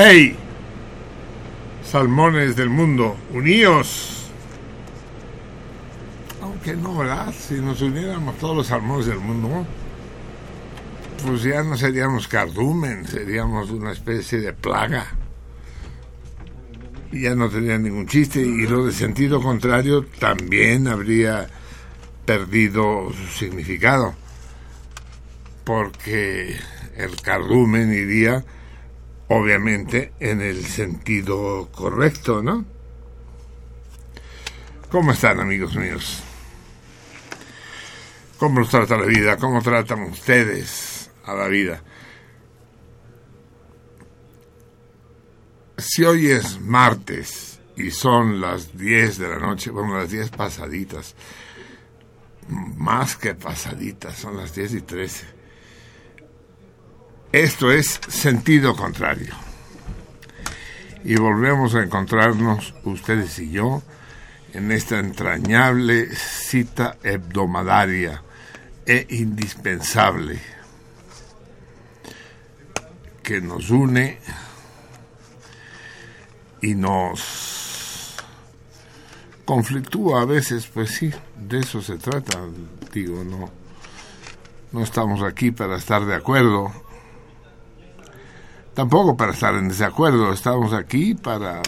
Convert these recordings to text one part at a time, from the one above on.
¡Ey! Salmones del mundo, uníos. Aunque no, ¿verdad? Si nos uniéramos todos los salmones del mundo, pues ya no seríamos cardumen, seríamos una especie de plaga. Ya no tendría ningún chiste. Y lo de sentido contrario también habría perdido su significado. Porque el cardumen iría obviamente en el sentido correcto, ¿no? ¿Cómo están, amigos míos? ¿Cómo los trata la vida? ¿Cómo tratan ustedes a la vida? Si hoy es martes y son las 10 de la noche, bueno, las 10 pasaditas, más que pasaditas, son las 10 y 13. Esto es sentido contrario. Y volvemos a encontrarnos ustedes y yo en esta entrañable cita hebdomadaria e indispensable que nos une y nos conflictúa a veces, pues sí, de eso se trata, digo, no, no estamos aquí para estar de acuerdo, tampoco para estar en desacuerdo, estamos aquí para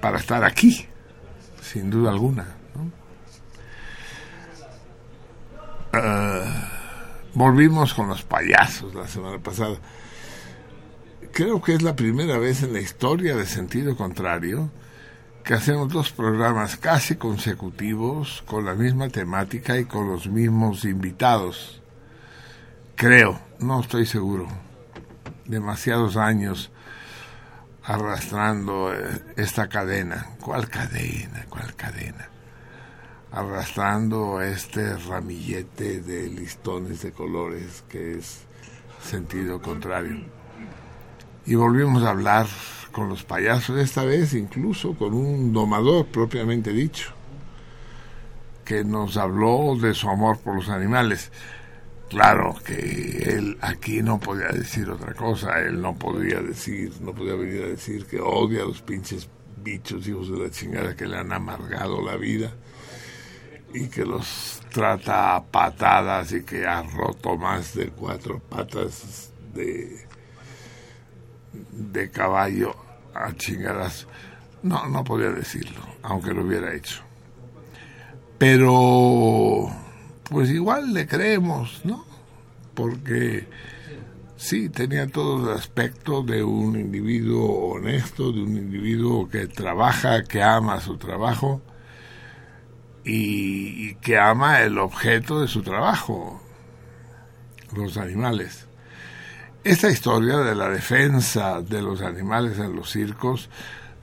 para estar aquí, sin duda alguna. ¿no? Ah, volvimos con los payasos la semana pasada. Creo que es la primera vez en la historia de sentido contrario que hacemos dos programas casi consecutivos con la misma temática y con los mismos invitados. Creo, no estoy seguro. Demasiados años arrastrando eh, esta cadena. ¿Cuál cadena? ¿Cuál cadena? Arrastrando este ramillete de listones de colores que es sentido contrario. Y volvimos a hablar con los payasos, esta vez incluso con un domador propiamente dicho, que nos habló de su amor por los animales. Claro que él aquí no podía decir otra cosa, él no podía decir, no podía venir a decir que odia a los pinches bichos hijos de la chingada que le han amargado la vida y que los trata a patadas y que ha roto más de cuatro patas de, de caballo a chingadas. No, no podía decirlo, aunque lo hubiera hecho. Pero, pues igual le creemos, ¿no? Porque sí, tenía todo el aspecto de un individuo honesto, de un individuo que trabaja, que ama su trabajo y, que ama el objeto de su trabajo, los animales. Esta historia de la defensa de los animales en los circos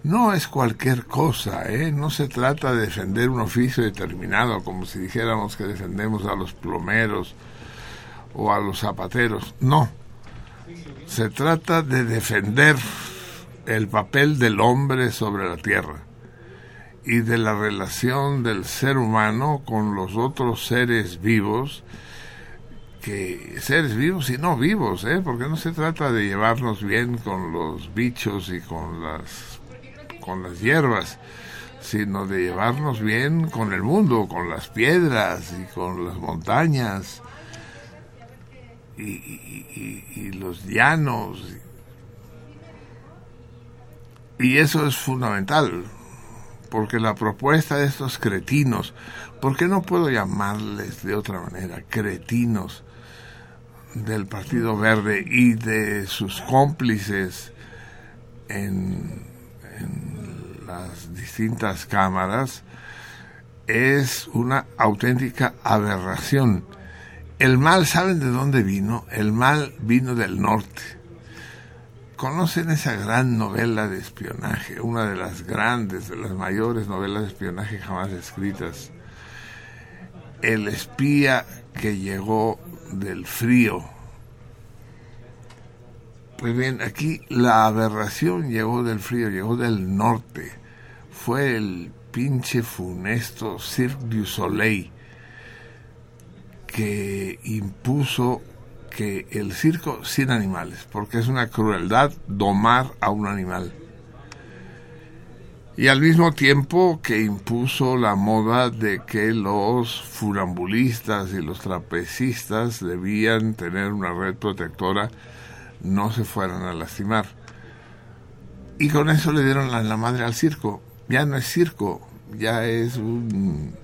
no es cualquier cosa, ¿eh? no se trata de defender un oficio determinado, como si dijéramos que defendemos a los plomeros o a los zapateros, no, se trata de defender el papel del hombre sobre la tierra y de la relación del ser humano con los otros seres vivos, que seres vivos y no vivos, ¿eh? porque no se trata de llevarnos bien con los bichos y con las, con las hierbas, sino de llevarnos bien con el mundo, con las piedras y con las montañas y, los llanos. Y eso es fundamental, porque la propuesta de estos cretinos, porque no puedo llamarles de otra manera, cretinos del Partido Verde y de sus cómplices en, en las distintas cámaras, es una auténtica aberración. El mal, ¿saben de dónde vino? El mal vino del norte conocen esa gran novela de espionaje, una de las grandes, de las mayores novelas de espionaje jamás escritas. El espía que llegó del frío. Pues bien, aquí la aberración llegó del frío, llegó del norte. Fue el pinche funesto Cirque du Soleil que impuso que el circo sin animales, porque es una crueldad domar a un animal. Y al mismo tiempo que impuso la moda de que los furambulistas y los trapecistas debían tener una red protectora, no se fueran a lastimar. Y con eso le dieron la, madre al circo. Ya no es circo, ya es un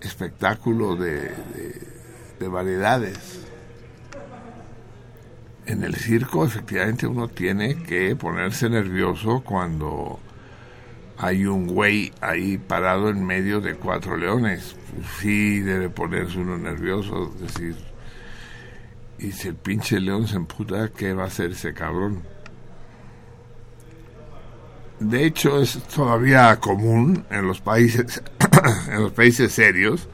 espectáculo de, de variedades en el circo efectivamente uno tiene que ponerse nervioso cuando hay un güey ahí parado en medio de cuatro leones. Sí debe ponerse uno nervioso, decir, y si el pinche león se emputa, ¿qué va a hacer ese cabrón? De hecho, es todavía común en los países, en los países serios,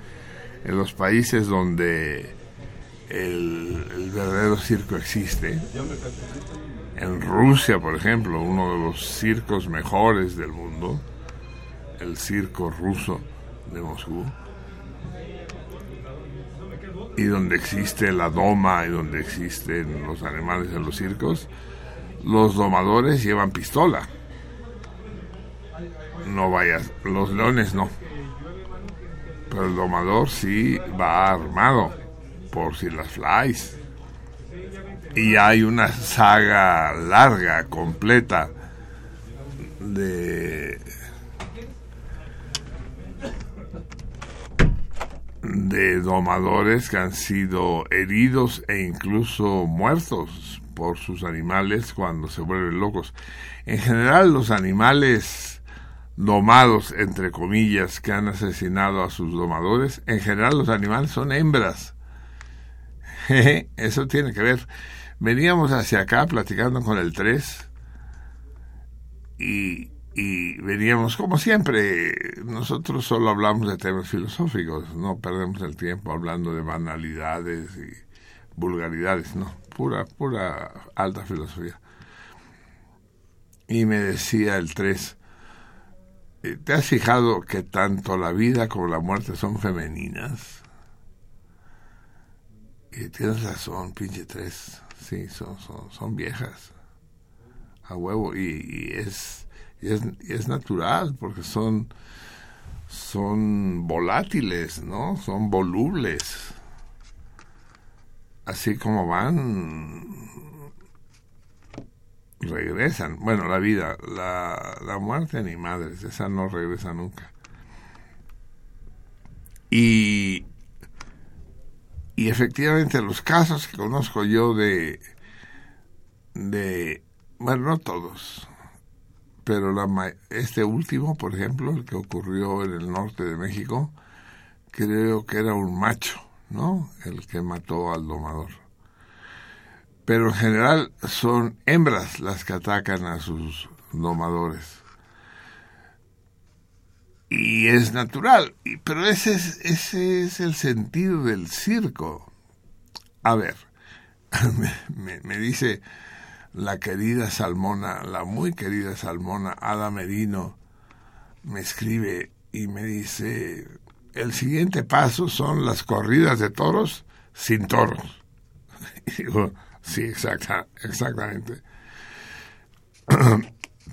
en los países donde el, verdadero circo existe. En Rusia, por ejemplo, uno de los circos mejores del mundo, el circo ruso de Moscú, y donde existe la doma y donde existen los animales en los circos, los domadores llevan pistola. No vayas, los leones no. Pero el domador sí va armado por si las flies. Y hay una saga larga, completa, de de domadores que han sido heridos e incluso muertos por sus animales cuando se vuelven locos. En general los animales domados, entre comillas, que han asesinado a sus domadores, en general los animales son hembras Eso tiene que ver. Veníamos hacia acá platicando con el 3 y, y veníamos, como siempre, nosotros solo hablamos de temas filosóficos, no perdemos el tiempo hablando de banalidades y vulgaridades, no, pura, pura alta filosofía. y me decía el 3, eh, ¿te has fijado que tanto la vida como la muerte son femeninas? Y tienes razón, pinche 3, sí, son, son, son viejas, a huevo, y, y es, y es natural, porque son, son volátiles, ¿no? Son volubles. Así como van, regresan. Bueno, la vida, la, la muerte ni madres, esa no regresa nunca. Y, y efectivamente los casos que conozco yo de, de, bueno, no todos, pero la, este último, por ejemplo, el que ocurrió en el norte de México, creo que era un macho, ¿no? El que mató al domador pero en general son hembras las que atacan a sus domadores. Y es natural, pero ese es, ese es el sentido del circo. A ver, me, me dice la querida Salmona, la muy querida Salmona, Ada Merino, me escribe y me dice, el siguiente paso son las corridas de toros sin toros. Y digo, Sí, exacta, exactamente.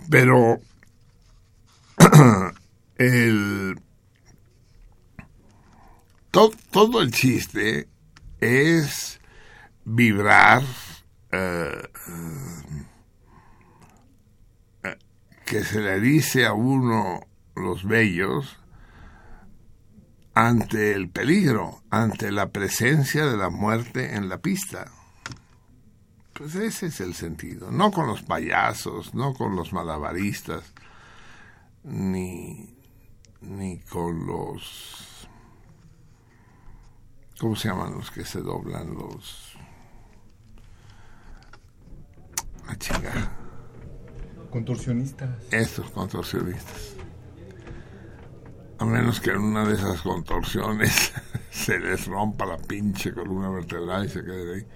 Pero el todo, el chiste es vibrar eh, eh, que se le dice a uno los bellos ante el peligro, ante la presencia de la muerte en la pista. Pues ese es el sentido, no con los payasos, no con los malabaristas, ni, ni con los... ¿Cómo se llaman los que se doblan? Los... A chingar. Contorsionistas. Estos contorsionistas. A menos que en una de esas contorsiones se les rompa la pinche columna vertebral y se quede ahí.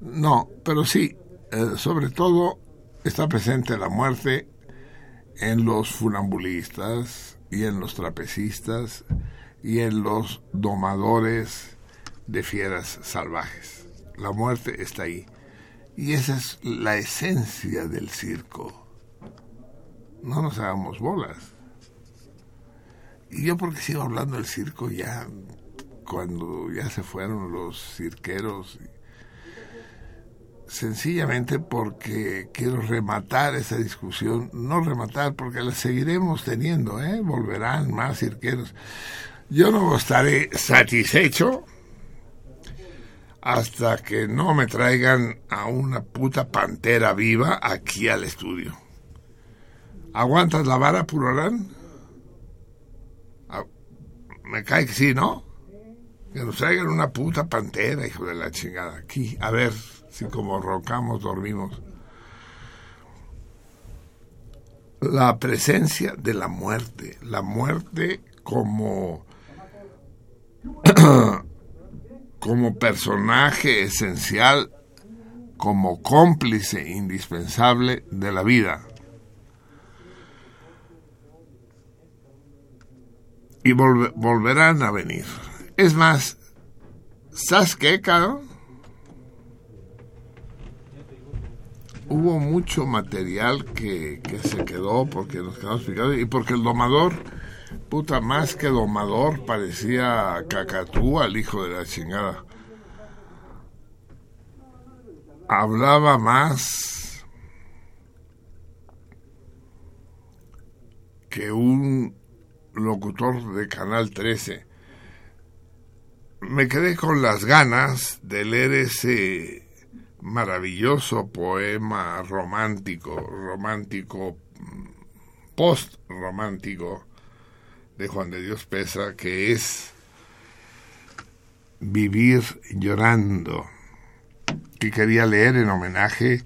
No, pero sí, eh, sobre todo está presente la muerte en los funambulistas y en los trapecistas y en los domadores de fieras salvajes. La muerte está ahí. Y esa es la esencia del circo. No nos hagamos bolas. Y yo porque sigo hablando del circo ya cuando ya se fueron los cirqueros sencillamente porque quiero rematar esa discusión, no rematar porque la seguiremos teniendo, ¿eh? volverán más cirqueros. Yo no estaré satisfecho hasta que no me traigan a una puta pantera viva aquí al estudio. ¿Aguantas la vara, Purorán? Ah, me cae que sí, ¿no? Que nos traigan una puta pantera, hijo de la chingada, aquí. A ver, si como roncamos dormimos. La presencia de la muerte, la muerte como como personaje esencial, como cómplice indispensable de la vida. Y volverán a venir. Es más, ¿sabes qué, cabrón? hubo mucho material que, se quedó porque nos quedamos picados y porque el domador, puta, más que domador, parecía cacatúa, el hijo de la chingada. Hablaba más que un locutor de Canal 13. Me quedé con las ganas de leer ese maravilloso poema romántico, romántico, post-romántico de Juan de Dios Pesa, que es Vivir llorando, que quería leer en homenaje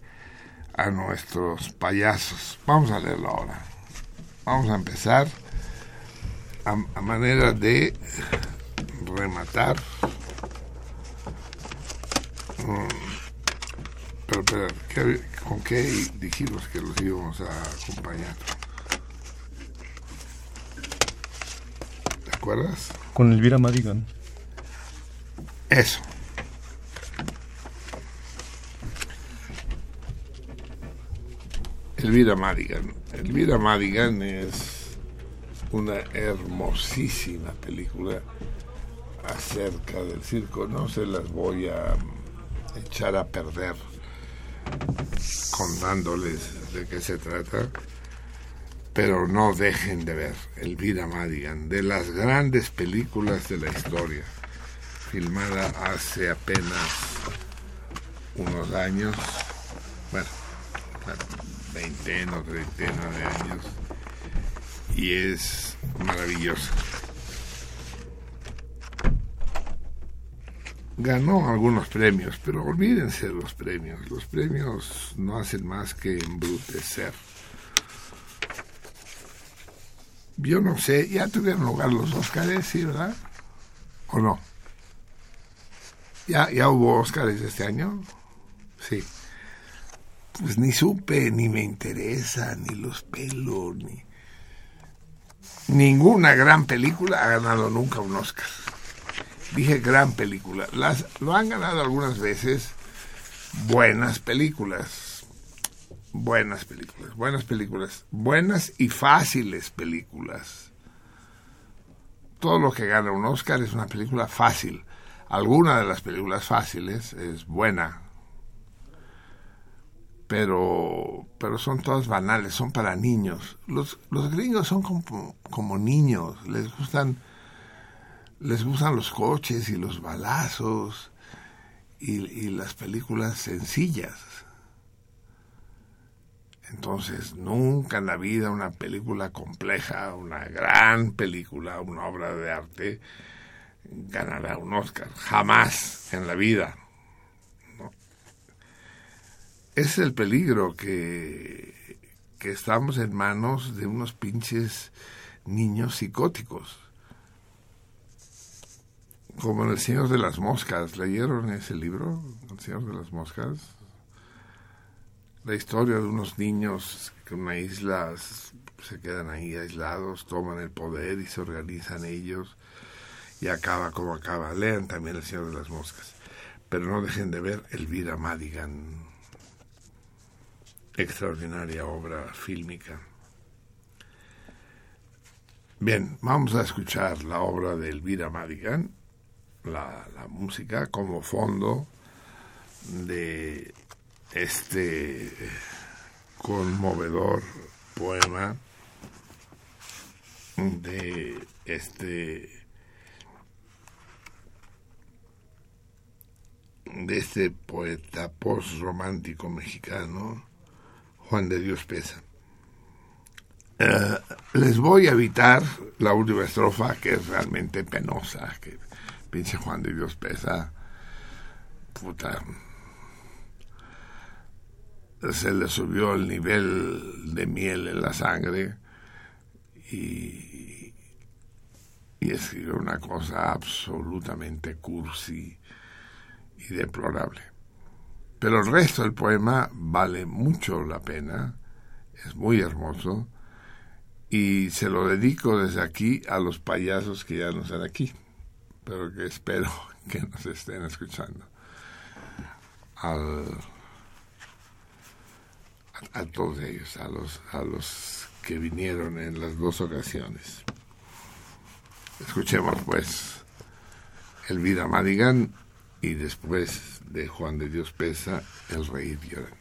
a nuestros payasos. Vamos a leerlo ahora. Vamos a empezar a, manera de rematar. Mm, pero espérate, ¿qué- ¿con qué dijimos que los íbamos a acompañar? Acuerdas? Con Elvira Madigan. Eso. Elvira Madigan. Elvira Madigan es una hermosísima película acerca del circo. No se las voy a echar a perder contándoles de qué se trata, pero no dejen de ver Elvira Madigan, de las grandes películas de la historia filmada hace apenas unos años, bueno, veintena o treintena de años, y es maravillosa. Ganó algunos premios, pero olvídense de los premios. Los premios no hacen más que embrutecer. Yo no sé, ya tuvieron lugar los Óscares, ¿sí, verdad? ¿O no? ¿Ya, ¿Ya hubo Óscares este año? Sí. Pues ni supe, ni me interesa, ni los pelos, ni... Ninguna gran película ha ganado nunca un Óscar. Dije gran película. Las, lo han ganado algunas veces buenas películas. Buenas películas, buenas películas. Buenas y fáciles películas. Todo lo que gana un Óscar es una película fácil alguna de las películas fáciles es buena, pero, pero son todas banales, son para niños. Los, los gringos son como, como niños, les gustan, les gustan los coches y los balazos y, y las películas sencillas. Entonces, nunca en la vida una película compleja, una gran película, una obra de arte, ganará un Oscar. Jamás en la vida. ¿no? Es el peligro que, que estamos en manos de unos pinches niños psicóticos. Como en El Señor de las Moscas. ¿Leyeron ese libro? El Señor de las Moscas. La historia de unos niños que en una isla se quedan ahí aislados, toman el poder y se organizan ellos y acaba como acaba. Lean también El Señor de las Moscas. Pero no dejen de ver Elvira Madigan. Extraordinaria obra fílmica. Bien, vamos a escuchar la obra de Elvira Madigan, la, la música como fondo de este conmovedor poema de este de este poeta post-romántico mexicano, Juan de Dios Pesa. Eh, les voy a evitar la última estrofa, que es realmente penosa, que pinche Juan de Dios Pesa, puta, se le subió el nivel de miel en la sangre y, escribió una cosa absolutamente cursi y deplorable. Pero el resto del poema vale mucho la pena, es muy hermoso, y se lo dedico desde aquí a los payasos que ya no están aquí, pero que espero que nos estén escuchando. Al, a, todos ellos, a los, a los que vinieron en las dos ocasiones. Escuchemos pues Elvira Madigan y después de Juan de Dios Pesa, El Reír Llorando.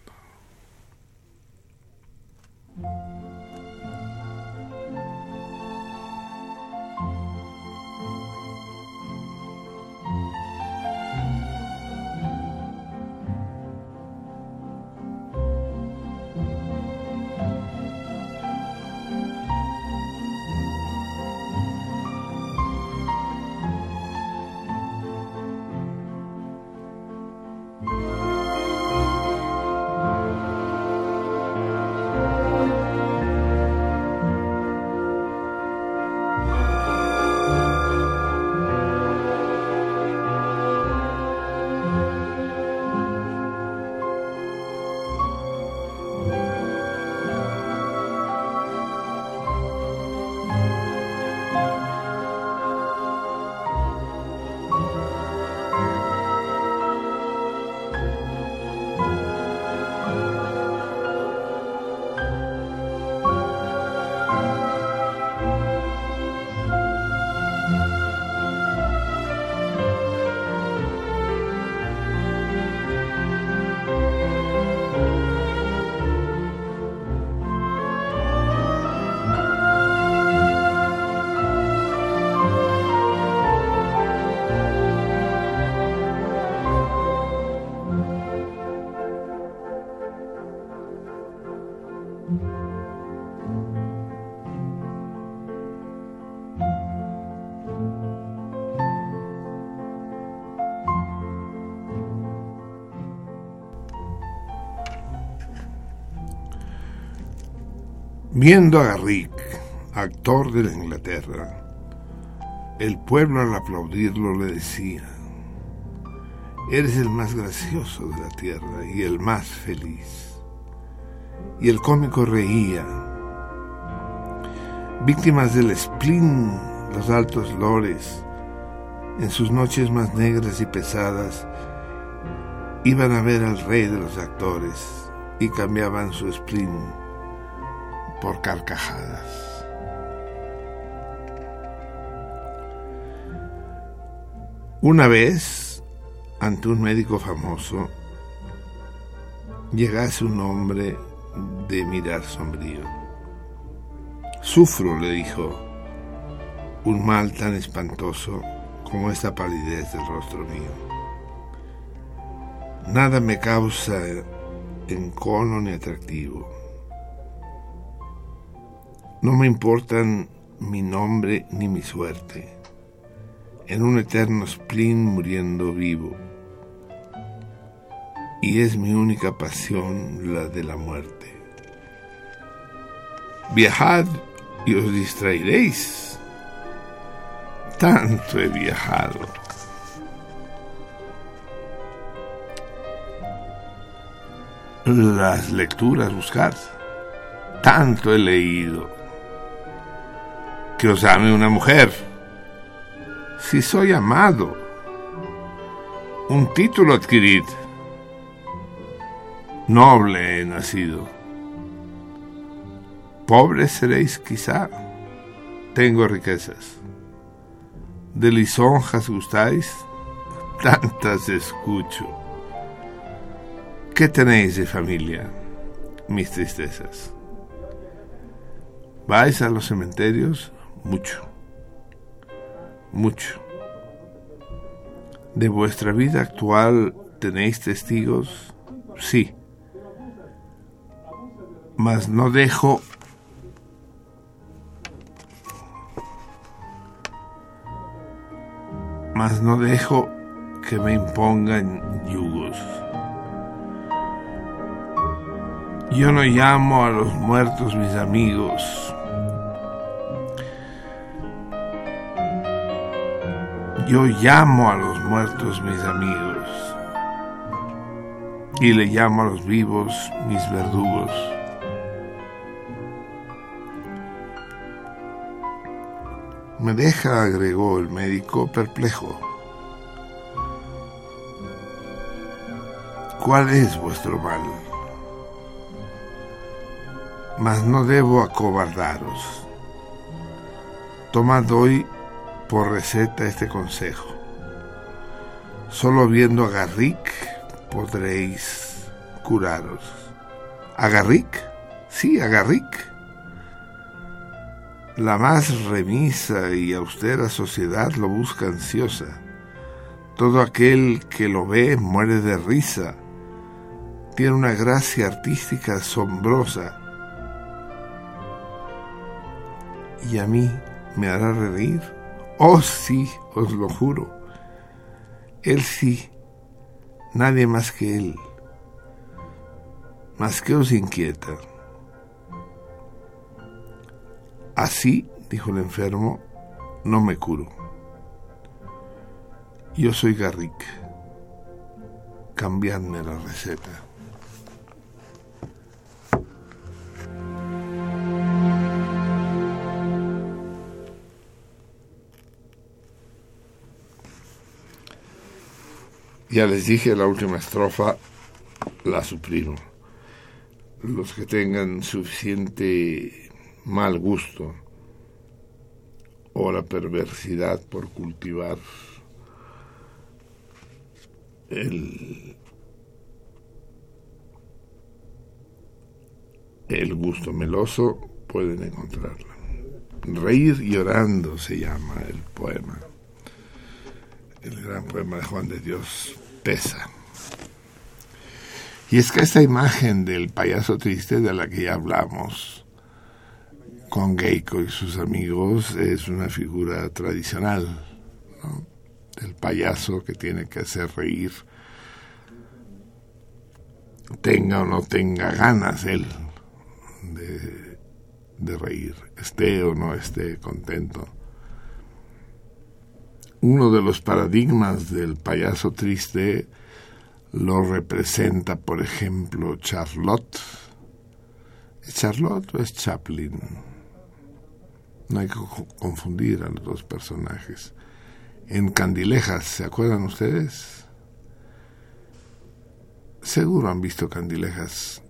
Viendo a Garrick, actor de la Inglaterra, el pueblo al aplaudirlo le decía, eres el más gracioso de la tierra y el más feliz. Y el cómico reía. Víctimas del spleen, los altos lores, en sus noches más negras y pesadas, iban a ver al rey de los actores y cambiaban su spleen por carcajadas. Una vez, ante un médico famoso, llegase un hombre de mirar sombrío. Sufro, le dijo, un mal tan espantoso como esta palidez del rostro mío. Nada me causa encono ni atractivo. No me importan mi nombre ni mi suerte. En un eterno spleen muriendo vivo. Y es mi única pasión la de la muerte. Viajad y os distraeréis. Tanto he viajado. Las lecturas buscad. Tanto he leído. Que os ame una mujer. Si soy amado. Un título adquirid. Noble he nacido. Pobres seréis quizá. Tengo riquezas. De lisonjas gustáis. Tantas escucho. ¿Qué tenéis de familia? Mis tristezas. ¿Vais a los cementerios? Mucho. Mucho. ¿De vuestra vida actual tenéis testigos? Sí. Mas no dejo mas no dejo que me impongan yugos. Yo no llamo a los muertos mis amigos. Yo llamo a los muertos mis amigos. Y le llamo a los vivos mis verdugos. Me deja, agregó el médico, perplejo. ¿Cuál es vuestro mal? Mas no debo acobardaros. Tomad hoy por receta este consejo. Solo viendo a Garrick podréis curaros. ¿A Garrick? Sí, a Garrick. La más remisa y austera sociedad lo busca ansiosa. Todo aquel que lo ve muere de risa. Tiene una gracia artística asombrosa. ¿Y a mí me hará reír? Oh sí, os lo juro. Él sí, nadie más que él. Más que os inquieta. Así, dijo el enfermo, no me curo. Yo soy Garrick. Cambiadme la receta. Ya les dije la última estrofa, la suprimo. Los que tengan suficiente mal gusto o la perversidad por cultivar el, el gusto meloso pueden encontrarla. Reír llorando se llama el poema. El gran poema de Juan de Dios Y es que esta imagen del payaso triste de la que ya hablamos, con Geico y sus amigos es una figura tradicional del payaso que tiene que hacer reír, tenga o no tenga ganas él de reír, esté o no esté contento. Uno de los paradigmas del payaso triste lo representa, por ejemplo, Charlotte. ¿Es Charlotte o es Chaplin? No hay que confundir a los dos personajes. En Candilejas, ¿se acuerdan ustedes? Seguro han visto Candilejas.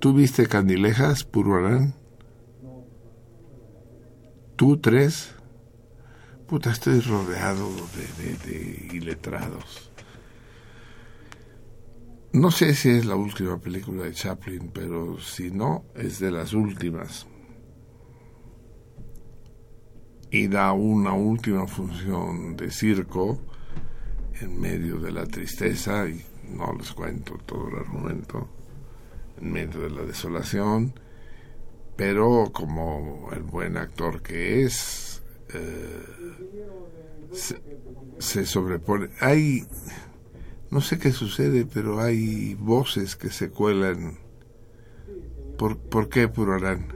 ¿Tú viste Candilejas, Pururán? ¿Tú tres? Puta, estoy rodeado de, de iletrados. No sé si es la última película de Chaplin, pero si no, es de las últimas. Y da una última función de circo en medio de la tristeza, y no les cuento todo el argumento, en medio de la desolación, pero como el buen actor que es, eh, se, se sobrepone. Hay no sé qué sucede, pero hay voces que se cuelan. ¿Por, ¿por qué Purarán?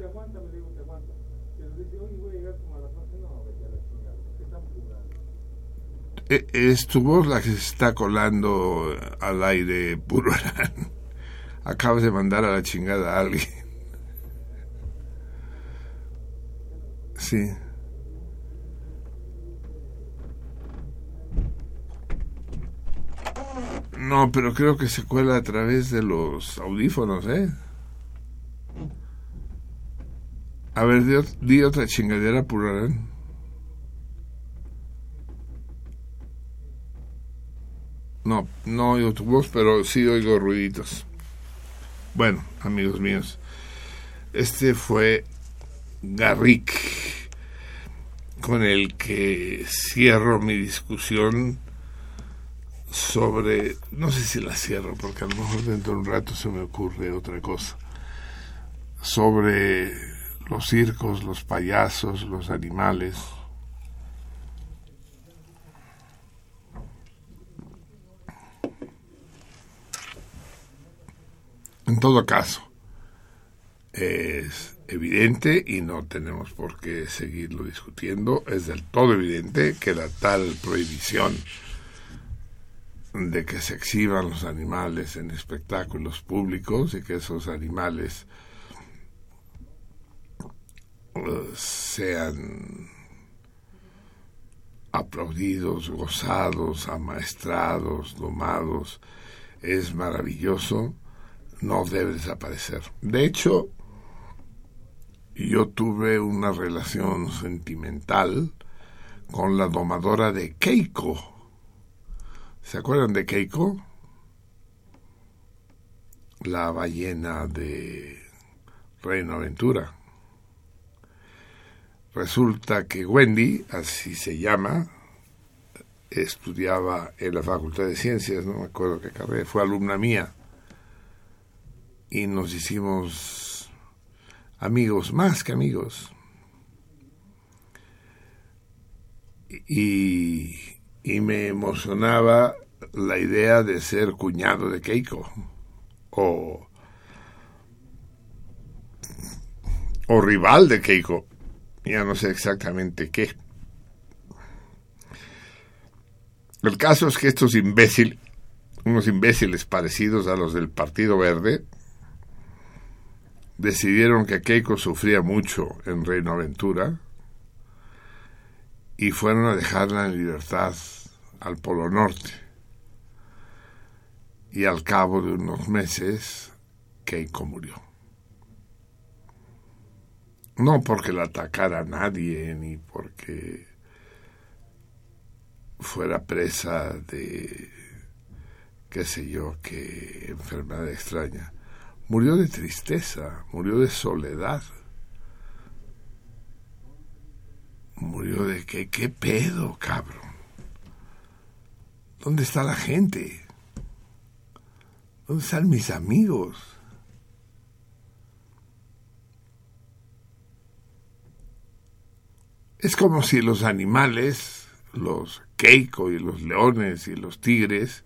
E, es tu voz la que se está colando al aire, Purarán. Acabas de mandar a la chingada a alguien. Sí. No, pero creo que se cuela a través de los audífonos, ¿eh? A ver, di, otra chingadera, Purarán. No, no oigo tu voz, pero sí oigo ruiditos. Bueno, amigos míos, este fue Garrick, con el que cierro mi discusión sobre, no sé si la cierro, porque a lo mejor dentro de un rato se me ocurre otra cosa, sobre los circos, los payasos, los animales. En todo caso, es evidente y no tenemos por qué seguirlo discutiendo, es del todo evidente que la tal prohibición de que se exhiban los animales en espectáculos públicos y que esos animales eh, sean aplaudidos, gozados, amaestrados, domados, es maravilloso, no debe desaparecer. De hecho, yo tuve una relación sentimental con la domadora de Keiko, ¿Se acuerdan de Keiko? La ballena de Reino Aventura. Resulta que Wendy, así se llama, estudiaba en la Facultad de Ciencias, no me acuerdo qué carrera, fue alumna mía. Y nos hicimos amigos, más que amigos. Y y me emocionaba la idea de ser cuñado de Keiko. O, o rival de Keiko, ya no sé exactamente qué. El caso es que estos imbéciles, unos imbéciles parecidos a los del Partido Verde, decidieron que Keiko sufría mucho en Reino Aventura y fueron a dejarla en libertad al Polo Norte. Y al cabo de unos meses, Keiko murió. No porque la atacara nadie, ni porque fuera presa de, qué sé yo, qué enfermedad extraña. Murió de tristeza, murió de soledad murió de que, ¿qué pedo, cabrón? ¿Dónde está la gente? ¿Dónde están mis amigos? Es como si los animales, los keiko y los leones y los tigres,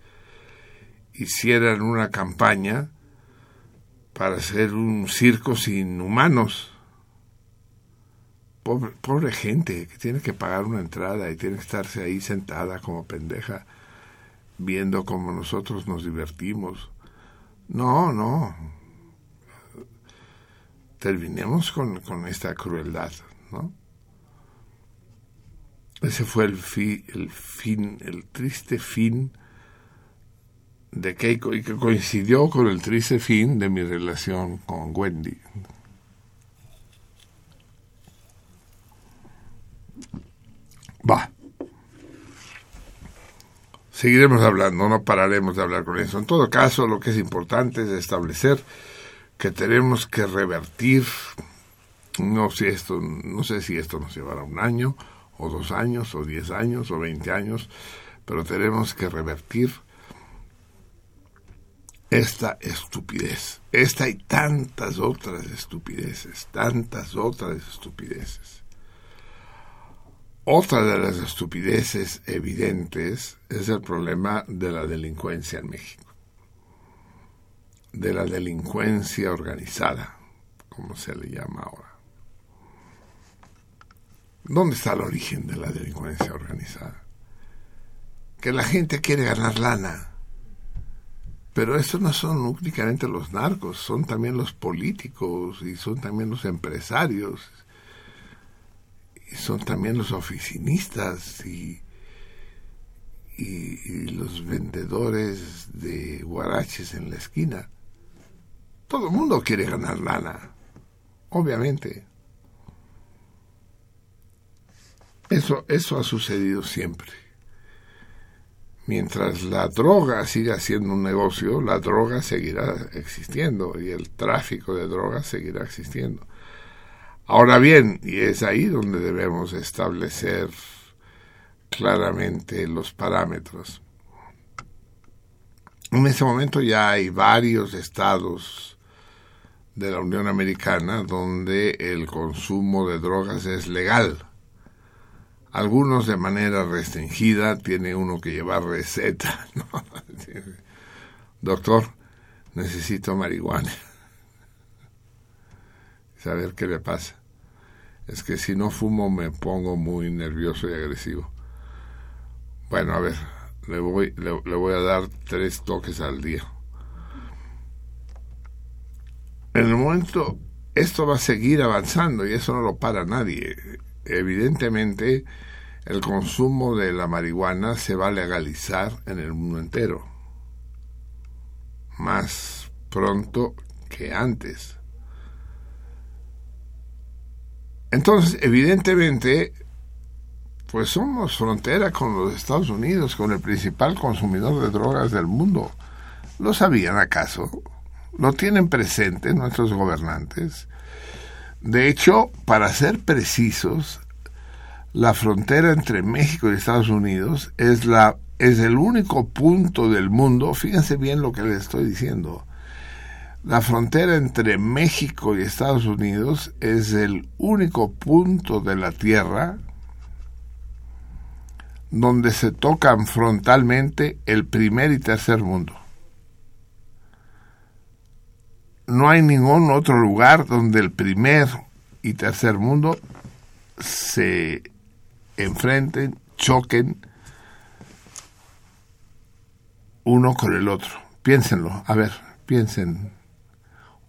hicieran una campaña para hacer un circo sin humanos. Pobre, pobre gente que tiene que pagar una entrada y tiene que estarse ahí sentada como pendeja viendo cómo nosotros nos divertimos. No, no. Terminemos con, con esta crueldad, ¿no? Ese fue el, fi, el fin, el triste fin de Keiko y que coincidió con el triste fin de mi relación con Wendy. Va. Seguiremos hablando, no pararemos de hablar con eso. En todo caso, lo que es importante es establecer que tenemos que revertir, no sé, esto, no sé si esto nos llevará un año, o dos años, o diez años, o veinte años, pero tenemos que revertir esta estupidez. Esta y tantas otras estupideces, tantas otras estupideces. Otra de las estupideces evidentes es el problema de la delincuencia en México, de la delincuencia organizada, como se le llama ahora. ¿Dónde está el origen de la delincuencia organizada? Que la gente quiere ganar lana. Pero eso no son únicamente los narcos, son también los políticos y son también los empresarios son también los oficinistas y, y, los vendedores de guaraches en la esquina. Todo el mundo quiere ganar lana, obviamente. Eso, eso ha sucedido siempre. Mientras la droga siga siendo un negocio, la droga seguirá existiendo y el tráfico de drogas seguirá existiendo. Ahora bien, y es ahí donde debemos establecer claramente los parámetros. En ese momento ya hay varios estados de la Unión Americana donde el consumo de drogas es legal. Algunos de manera restringida, tiene uno que llevar receta. Doctor, necesito marihuana saber qué le pasa. Es que si no fumo me pongo muy nervioso y agresivo. Bueno, a ver, le voy, le, voy a dar tres toques al día. En el momento, esto va a seguir avanzando y eso no lo para nadie. Evidentemente, el consumo de la marihuana se va a legalizar en el mundo entero. Más pronto que antes. Entonces, evidentemente, pues somos frontera con los Estados Unidos, con el principal consumidor de drogas del mundo. ¿Lo sabían acaso? ¿Lo tienen presente nuestros gobernantes? De hecho, para ser precisos, la frontera entre México y Estados Unidos es la es el único punto del mundo, fíjense bien lo que les estoy diciendo, la frontera entre México y Estados Unidos es el único punto de la Tierra donde se tocan frontalmente el primer y tercer mundo. No hay ningún otro lugar donde el primer y tercer mundo se enfrenten, choquen uno con el otro. Piénsenlo, a ver, piensen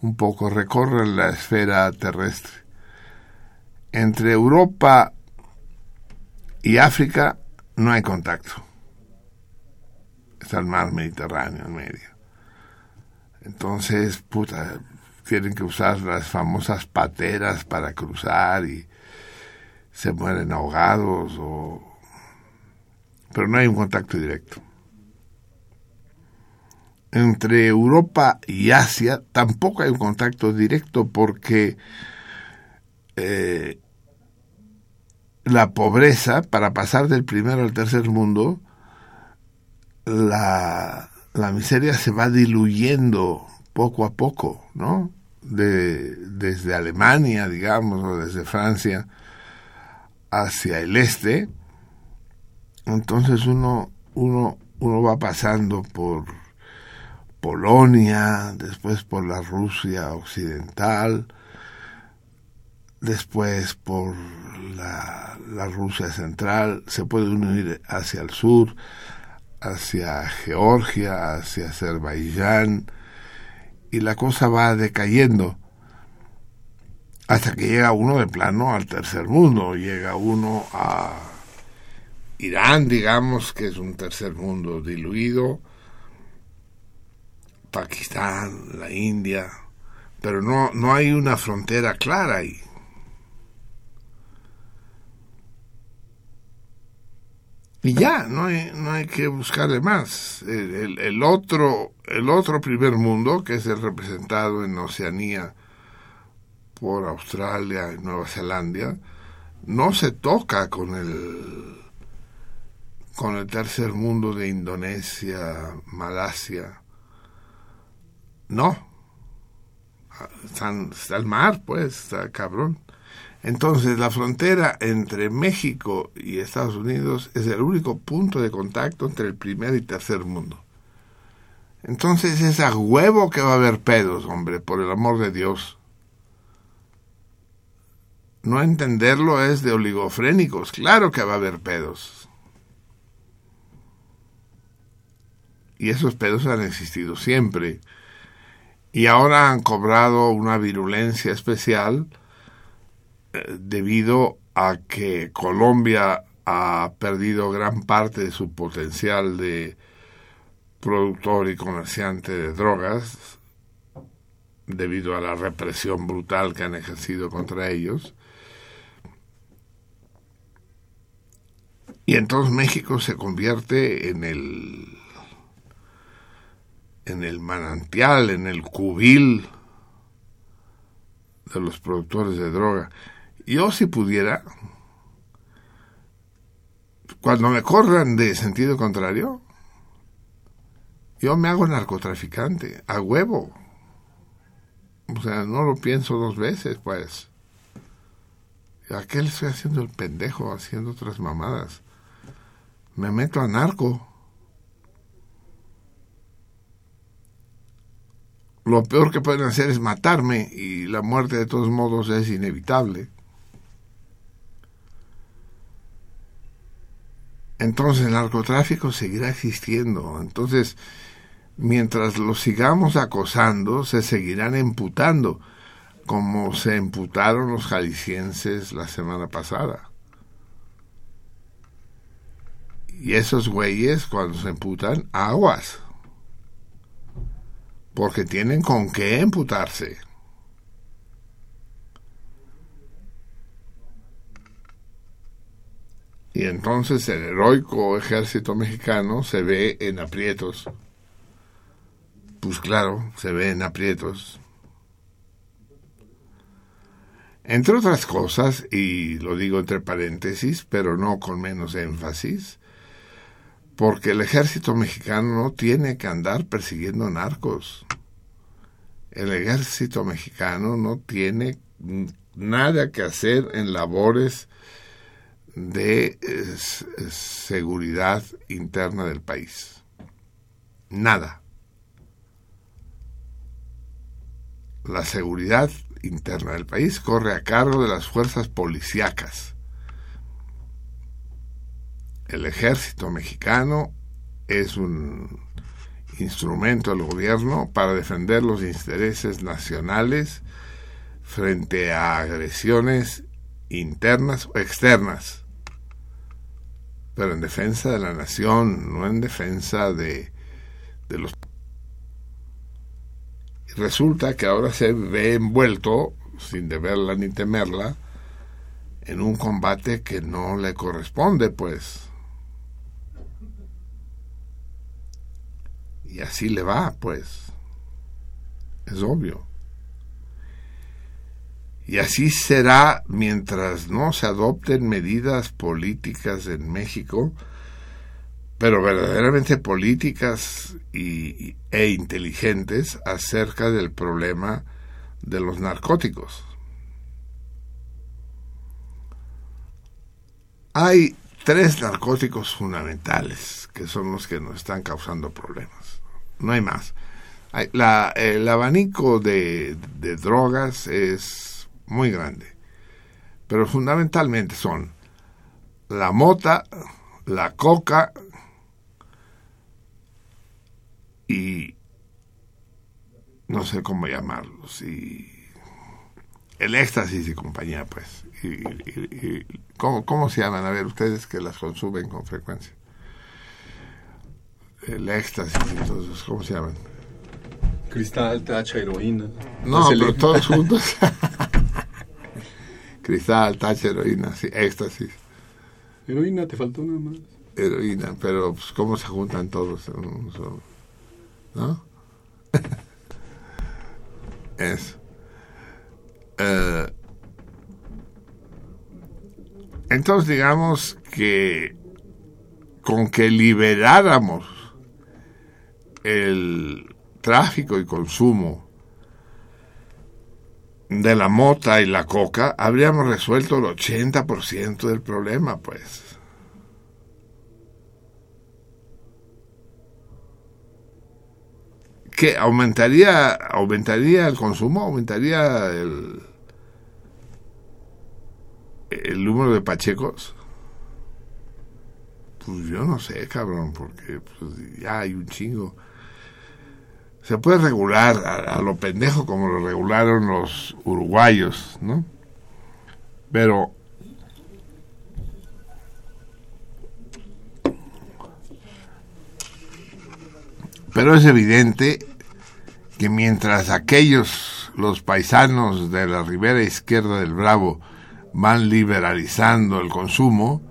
un poco, recorren la esfera terrestre. Entre Europa y África no hay contacto. Está el mar Mediterráneo en medio. Entonces, puta, tienen que usar las famosas pateras para cruzar y se mueren ahogados o... Pero no hay un contacto directo entre Europa y Asia tampoco hay un contacto directo porque eh, la pobreza, para pasar del primero al tercer mundo, la, la miseria se va diluyendo poco a poco, ¿no? De, desde Alemania, digamos, o desde Francia hacia el este. Entonces uno, uno, uno va pasando por Polonia, después por la Rusia occidental, después por la, la Rusia central, se puede unir hacia el sur, hacia Georgia, hacia Azerbaiyán, y la cosa va decayendo hasta que llega uno de plano al tercer mundo, llega uno a Irán, digamos, que es un tercer mundo diluido, Pakistán, la India, pero no, no hay una frontera clara ahí. Y ya, no hay, no hay que buscarle más. El, el, otro, el otro primer mundo, que es el representado en Oceanía por Australia y Nueva Zelanda, no se toca con el con el tercer mundo de Indonesia, Malasia. No. Está el mar, pues, está cabrón. Entonces, la frontera entre México y Estados Unidos es el único punto de contacto entre el primer y tercer mundo. Entonces, es a huevo que va a haber pedos, hombre, por el amor de Dios. No entenderlo es de oligofrénicos, claro que va a haber pedos. Y esos pedos han existido siempre. Y ahora han cobrado una virulencia especial debido a que Colombia ha perdido gran parte de su potencial de productor y comerciante de drogas debido a la represión brutal que han ejercido contra ellos. Y entonces México se convierte en el en el manantial, en el cubil de los productores de droga. Yo si pudiera, cuando me corran de sentido contrario, yo me hago narcotraficante, a huevo. O sea, no lo pienso dos veces, pues. ¿A qué le estoy haciendo el pendejo, haciendo otras mamadas? Me meto a narco. Lo peor que pueden hacer es matarme y la muerte de todos modos es inevitable. entonces el narcotráfico seguirá existiendo. Entonces, mientras lo sigamos acosando, se seguirán emputando, como se emputaron los jaliscienses la semana pasada. Y esos güeyes, cuando se emputan, aguas. Porque tienen con qué emputarse. Y entonces el heroico ejército mexicano se ve en aprietos. Pues claro, se ve en aprietos. Entre otras cosas, y lo digo entre paréntesis, pero no con menos énfasis, porque el ejército mexicano no tiene que andar persiguiendo narcos. El ejército mexicano no tiene nada que hacer en labores de seguridad interna del país. Nada. La seguridad interna del país corre a cargo de las fuerzas policíacas. El ejército mexicano es un instrumento del gobierno para defender los intereses nacionales frente a agresiones internas o externas pero en defensa de la nación, no en defensa de, de los... Resulta que ahora se ve envuelto, sin deberla ni temerla, en un combate que no le corresponde, pues. Y así le va, pues. Es obvio. Y así será mientras no se adopten medidas políticas en México, pero verdaderamente políticas y, e inteligentes acerca del problema de los narcóticos. Hay tres narcóticos fundamentales que son los que nos están causando problemas. No hay más. La- el abanico de, drogas es muy grande, pero fundamentalmente son la mota, la coca y no sé cómo llamarlos, y el éxtasis y compañía, pues. Y, y- y- ¿cómo, ¿Cómo se llaman? A ver, ustedes que las consumen con frecuencia. El éxtasis y todo eso, ¿cómo se llaman? Cristal, tacha, heroína. No, pero todos juntos. Cristal, tacha, heroína, sí, éxtasis, Heroína, te faltó nada más. heroína, pero pues, ¿cómo se juntan todos en un solo? ¿No? Eso. Eh, entonces digamos que con que liberáramos el tráfico y consumo de la mota y la coca, habríamos resuelto el 80% del problema, pues. ¿Qué? ¿Aumentaría, aumentaría el consumo? ¿Aumentaría el, el número de pachecos? Pues yo no sé, cabrón, porque pues, ya hay un chingo. Se puede regular a, lo pendejo como lo regularon los uruguayos, ¿no? Pero pero es evidente que mientras aquellos, los paisanos de la ribera izquierda del Bravo, van liberalizando el consumo,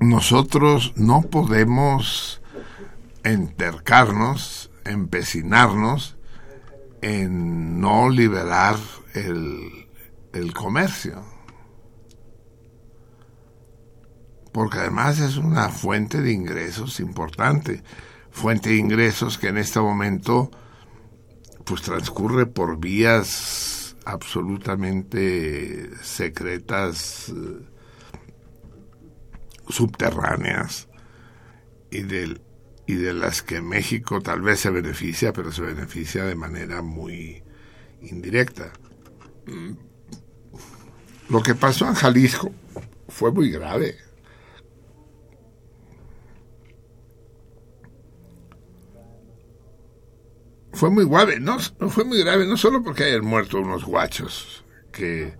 nosotros no podemos entercarnos, empecinarnos en no liberar el, el comercio. Porque además es una fuente de ingresos importante, fuente de ingresos que en este momento pues transcurre por vías absolutamente secretas, eh, subterráneas y del y de las que México tal vez se beneficia, pero se beneficia de manera muy indirecta. Mm. Lo que pasó en Jalisco fue muy grave. Fue muy grave, no, fue muy grave, no solo porque hayan muerto unos guachos, que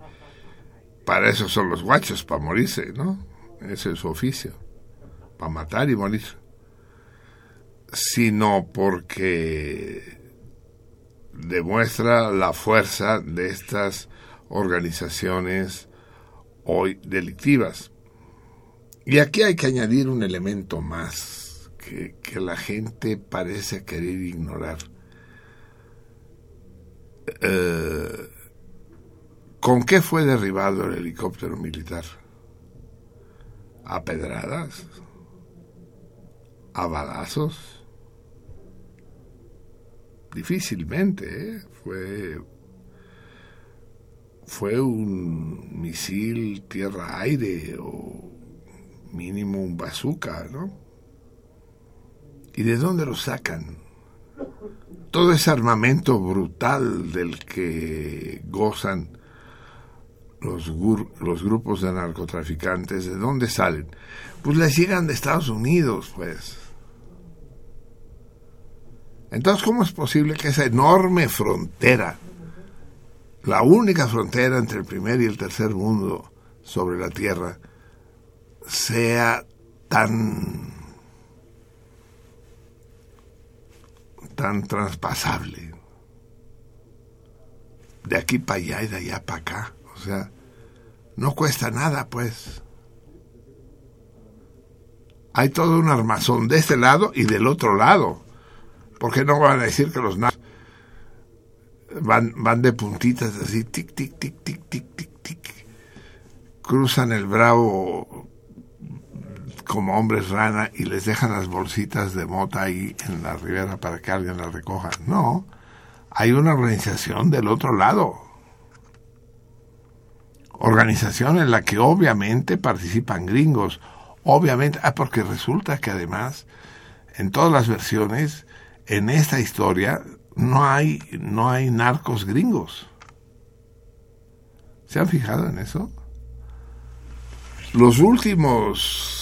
para eso son los guachos, para morirse, ¿no? Ese es su oficio, para matar y morir sino porque demuestra la fuerza de estas organizaciones hoy delictivas. Y aquí hay que añadir un elemento más que, la gente parece querer ignorar. Eh, ¿Con qué fue derribado el helicóptero militar? ¿A pedradas? ¿A balazos? Difícilmente ¿eh? fue fue un misil tierra aire o mínimo un bazooka no y de dónde lo sacan todo ese armamento brutal del que gozan los, los grupos de narcotraficantes de dónde salen pues les llegan de Estados Unidos pues entonces, ¿cómo es posible que esa enorme frontera, la única frontera entre el primer y el tercer mundo sobre la Tierra, sea tan tan traspasable? De aquí para allá y de allá para acá. O sea, no cuesta nada, pues. Hay todo un armazón de este lado y del otro lado porque no van a decir que los nazis van, van de puntitas así, tic, tic, tic, tic, tic, tic, tic, cruzan el bravo como hombres rana y les dejan las bolsitas de mota ahí en la ribera para que alguien las recoja. No, hay una organización del otro lado. Organización en la que obviamente participan gringos. Obviamente, ah, porque resulta que además, en todas las versiones, en esta historia no hay, no hay narcos gringos. ¿Se han fijado en eso? Los últimos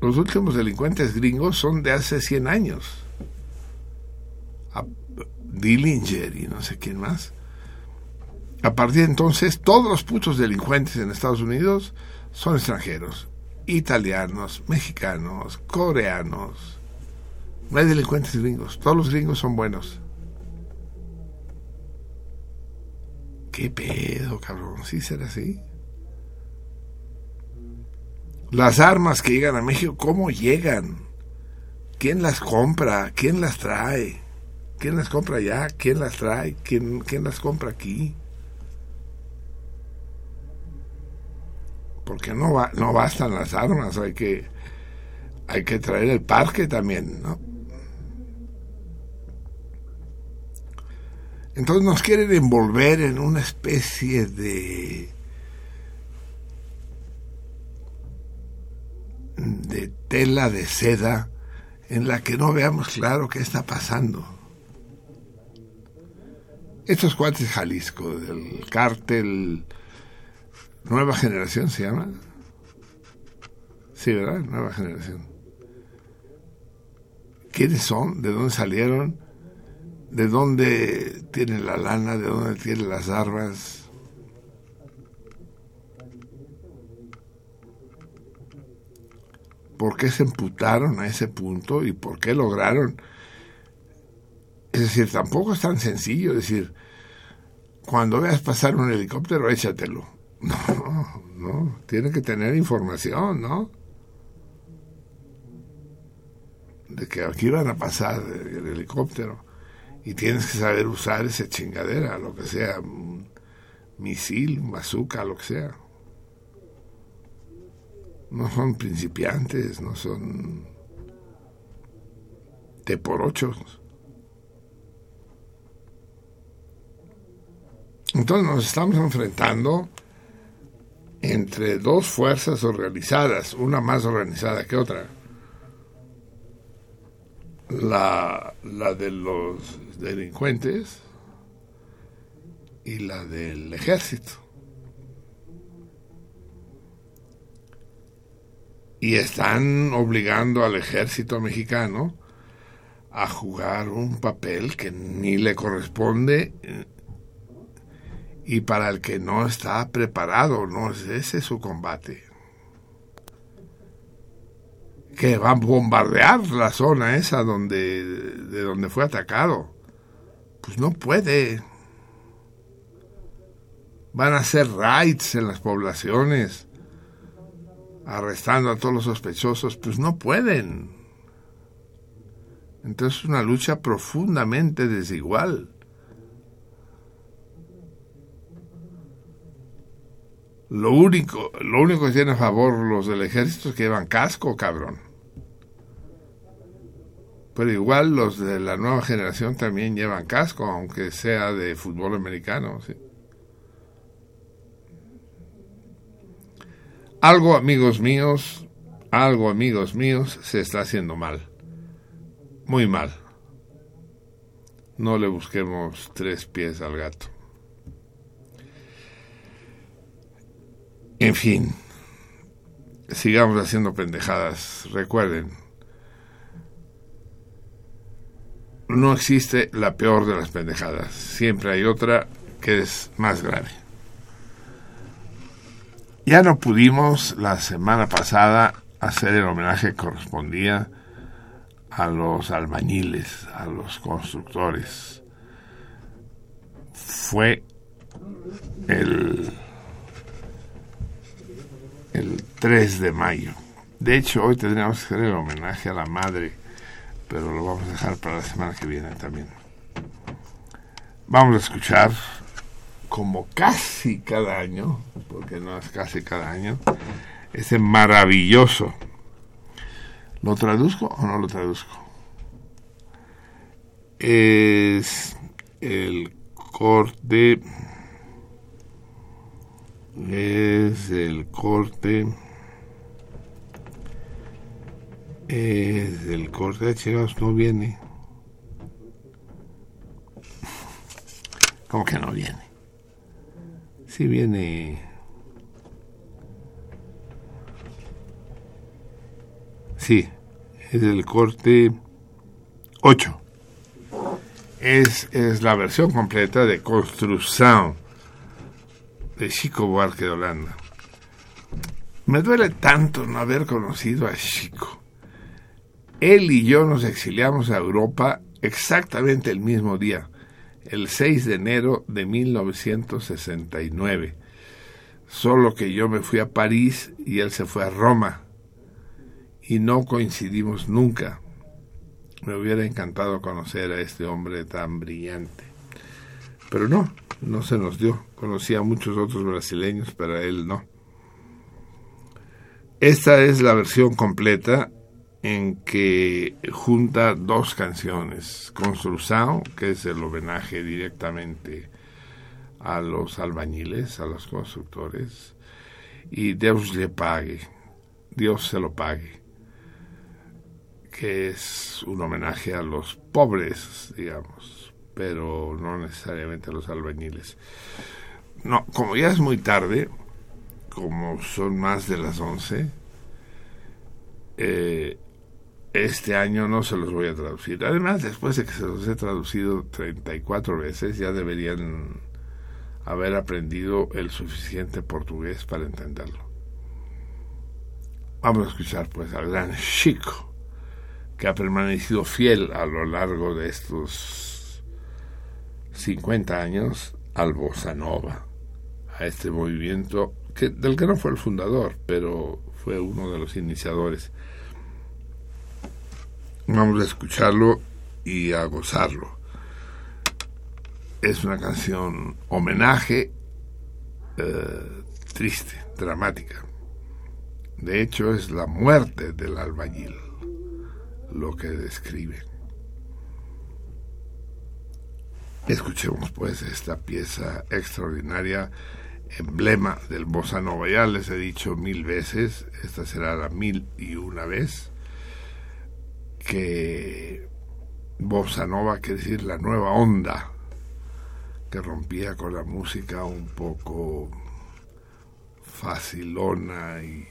los últimos delincuentes gringos son de hace 100 años. A Dillinger y no sé quién más. A partir de entonces, todos los putos delincuentes en Estados Unidos son extranjeros. Italianos, mexicanos, coreanos. No hay delincuentes gringos. Todos los gringos son buenos. ¿Qué pedo, cabrón? ¿Sí será así? Las armas que llegan a México, ¿cómo llegan? ¿Quién las compra? ¿Quién las trae? ¿Quién las compra allá? ¿Quién las trae? ¿Quién, quién las compra aquí? Porque no, va, no bastan las armas, hay que, hay que traer el parque también, ¿no? Entonces nos quieren envolver en una especie de de tela de seda en la que no veamos claro qué está pasando. Estos cuates Jalisco, del cártel Nueva Generación se llama. Sí, ¿verdad? Nueva Generación. ¿Quiénes son? ¿De dónde salieron? ¿De dónde tienen la lana? ¿De dónde tienen las armas? por qué se emputaron a ese punto y por qué lograron. Es decir, tampoco es tan sencillo decir, cuando veas pasar un helicóptero, échatelo. No, no, tiene que tener información, ¿no? De que aquí van a pasar el helicóptero y tienes que saber usar esa chingadera, lo que sea, misil, bazooka, lo que sea no son principiantes, no son de por ocho. Entonces nos estamos enfrentando entre dos fuerzas organizadas, una más organizada que otra. La, la de los delincuentes y la del ejército. y están obligando al ejército mexicano a jugar un papel que ni le corresponde y para el que no está preparado, no es ese su combate. Que van a bombardear la zona esa donde de donde fue atacado. Pues no puede. Van a hacer raids en las poblaciones arrestando a todos los sospechosos, pues no pueden. Entonces es una lucha profundamente desigual. Lo único, lo único que tiene a favor los del ejército es que llevan casco, cabrón. Pero igual los de la nueva generación también llevan casco, aunque sea de fútbol americano. ¿sí? Algo, amigos míos, algo, amigos míos, se está haciendo mal. Muy mal. No le busquemos tres pies al gato. En fin, sigamos haciendo pendejadas. Recuerden, no existe la peor de las pendejadas. Siempre hay otra que es más grave. Ya no pudimos la semana pasada hacer el homenaje que correspondía a los albañiles, a los constructores. Fue el, el 3 de mayo. De hecho, hoy tendríamos que hacer el homenaje a la madre, pero lo vamos a dejar para la semana que viene también. Vamos a escuchar como casi cada año, porque no es casi cada año, ese maravilloso. ¿Lo traduzco o no lo traduzco? Es el corte. Es el corte. Es el corte de Chegados no viene. ¿Cómo que no viene? Sí viene. Sí, es el corte 8. Es, es la versión completa de Construcción de Chico Buarque de Holanda. Me duele tanto no haber conocido a Chico. Él y yo nos exiliamos a Europa exactamente el mismo día, el 6 de enero de 1969. Solo que yo me fui a París y él se fue a Roma. Y no coincidimos nunca. Me hubiera encantado conocer a este hombre tan brillante. Pero no, no se nos dio. Conocí a muchos otros brasileños, pero a él no. Esta es la versión completa en que junta dos canciones, Construção, que es el homenaje directamente a los albañiles, a los constructores, y Deus le pague, Dios se lo pague, que es un homenaje a los pobres, digamos, pero no necesariamente a los albañiles. No, como ya es muy tarde, como son más de las 11, eh, este año no se los voy a traducir. Además, después de que se los he traducido 34 veces, ya deberían haber aprendido el suficiente portugués para entenderlo. Vamos a escuchar pues al gran Chico, que ha permanecido fiel a lo largo de estos 50 años al bossa nova, a este movimiento que, del que no fue el fundador, pero fue uno de los iniciadores. Vamos a escucharlo y a gozarlo. Es una canción homenaje eh, triste, dramática. De hecho, es la muerte del albañil lo que describe. Escuchemos pues esta pieza extraordinaria, emblema del bossa nova. Ya les he dicho mil veces, esta será la mil y una vez, que bossa nova quiere decir la nueva onda que rompía con la música un poco facilona y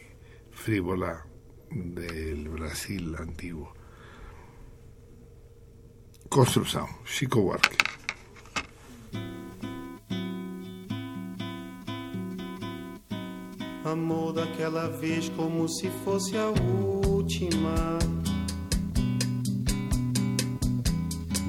frívola del Brasil antiguo. Construção, Chico Buarque. Amor daquela vez como se fosse a última.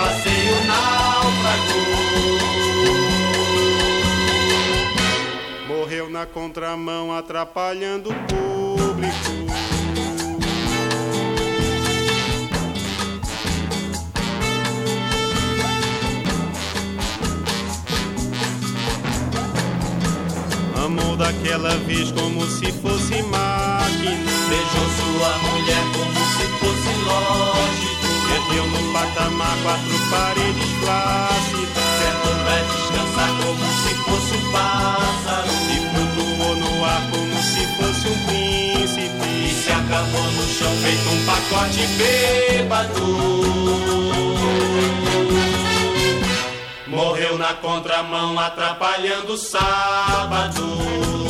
passeio náufrago. Morreu na contramão, atrapalhando o público. Amou daquela vez como se fosse máquina. Beijou sua mulher como se fosse lógico. Ergueu no patamar quatro paredes plácidas. Sentou pra descansar como se fosse um pássaro. E flutuou no ar como se fosse um príncipe. E se acabou no chão feito um pacote bêbado. Morreu na contramão, atrapalhando o sábado.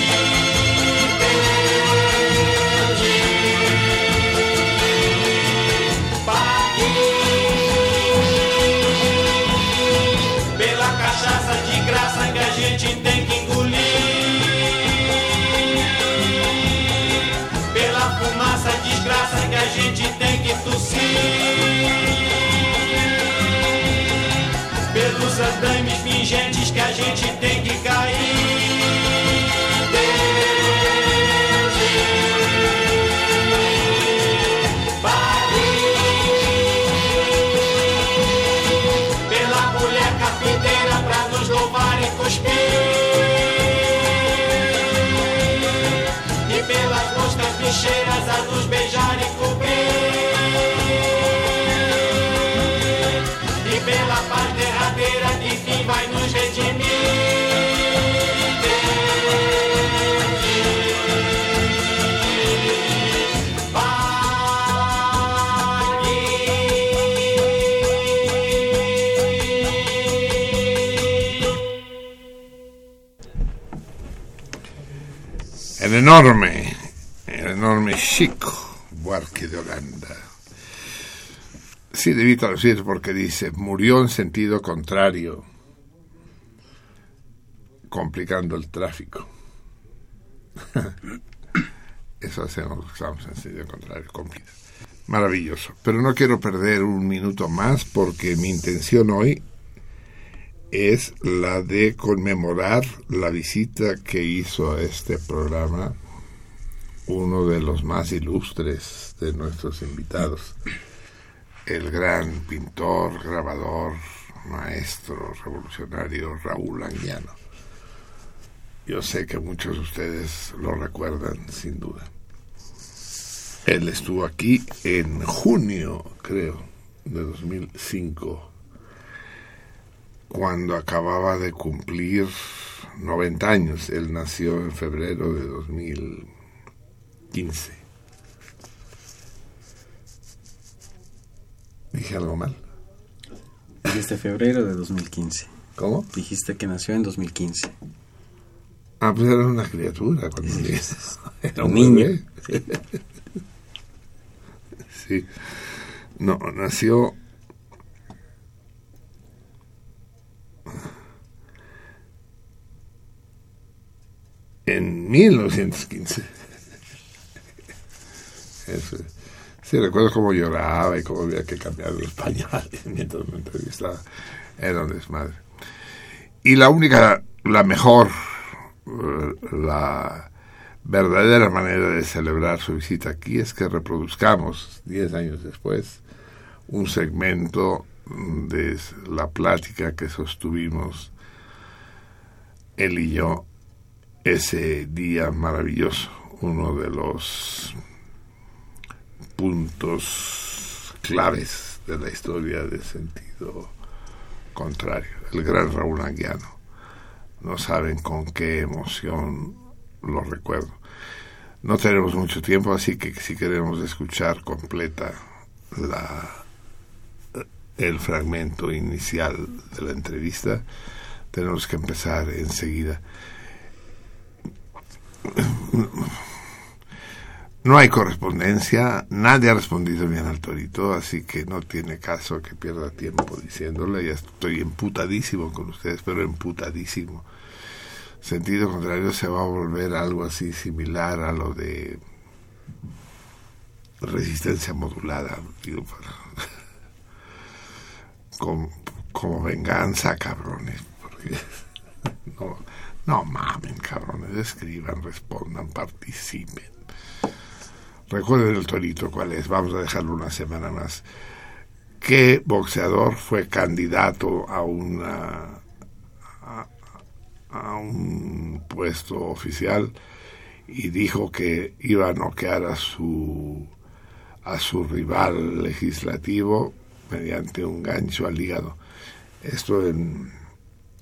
Tem que tossir. Pelos andames pingentes que a gente tem que cair. Enorme, el enorme Chico Buarque de Holanda. Sí, debí traducir porque dice, murió en sentido contrario, complicando el tráfico. Eso hacemos, usamos en sentido contrario, complica. Maravilloso. Pero no quiero perder un minuto más porque mi intención hoy es la de conmemorar la visita que hizo a este programa uno de los más ilustres de nuestros invitados, el gran pintor, grabador, maestro, revolucionario Raúl Anguiano. Yo sé que muchos de ustedes lo recuerdan, sin duda. Él estuvo aquí en junio, creo, de 2005, cuando acababa de cumplir 90 años. Él nació en febrero de 2015. ¿Dije algo mal? Dijiste febrero de 2015. ¿Cómo? Dijiste que nació en 2015. Ah, pues era una criatura cuando Era un Niño. bebé. Sí. No, nació. En 1915. Eso. Sí, recuerdo cómo lloraba y cómo había que cambiar los pañales mientras me entrevistaba. Era un desmadre. Y la única, la mejor, eh, la verdadera manera de celebrar su visita aquí es que reproduzcamos, 10 años después, un segmento de la plática que sostuvimos él y yo ese día maravilloso, uno de los puntos claves de la historia de sentido contrario, el gran Raúl Anguiano. No saben con qué emoción lo recuerdo. No tenemos mucho tiempo, así que si queremos escuchar completa el fragmento inicial de la entrevista, tenemos que empezar enseguida. No hay correspondencia, nadie ha respondido bien al torito, así que no tiene caso que pierda tiempo diciéndole. Ya estoy emputadísimo con ustedes, pero emputadísimo. Sentido contrario se va a volver algo así similar a lo de resistencia modulada, digo, para- como, venganza, cabrones, porque no, no mamen, cabrones, escriban, respondan, participen. Recuerden el torito cuál es, vamos a dejarlo una semana más. ¿Qué boxeador fue candidato a una a un puesto oficial y dijo que iba a noquear a su a su rival legislativo mediante un gancho al hígado. Esto en,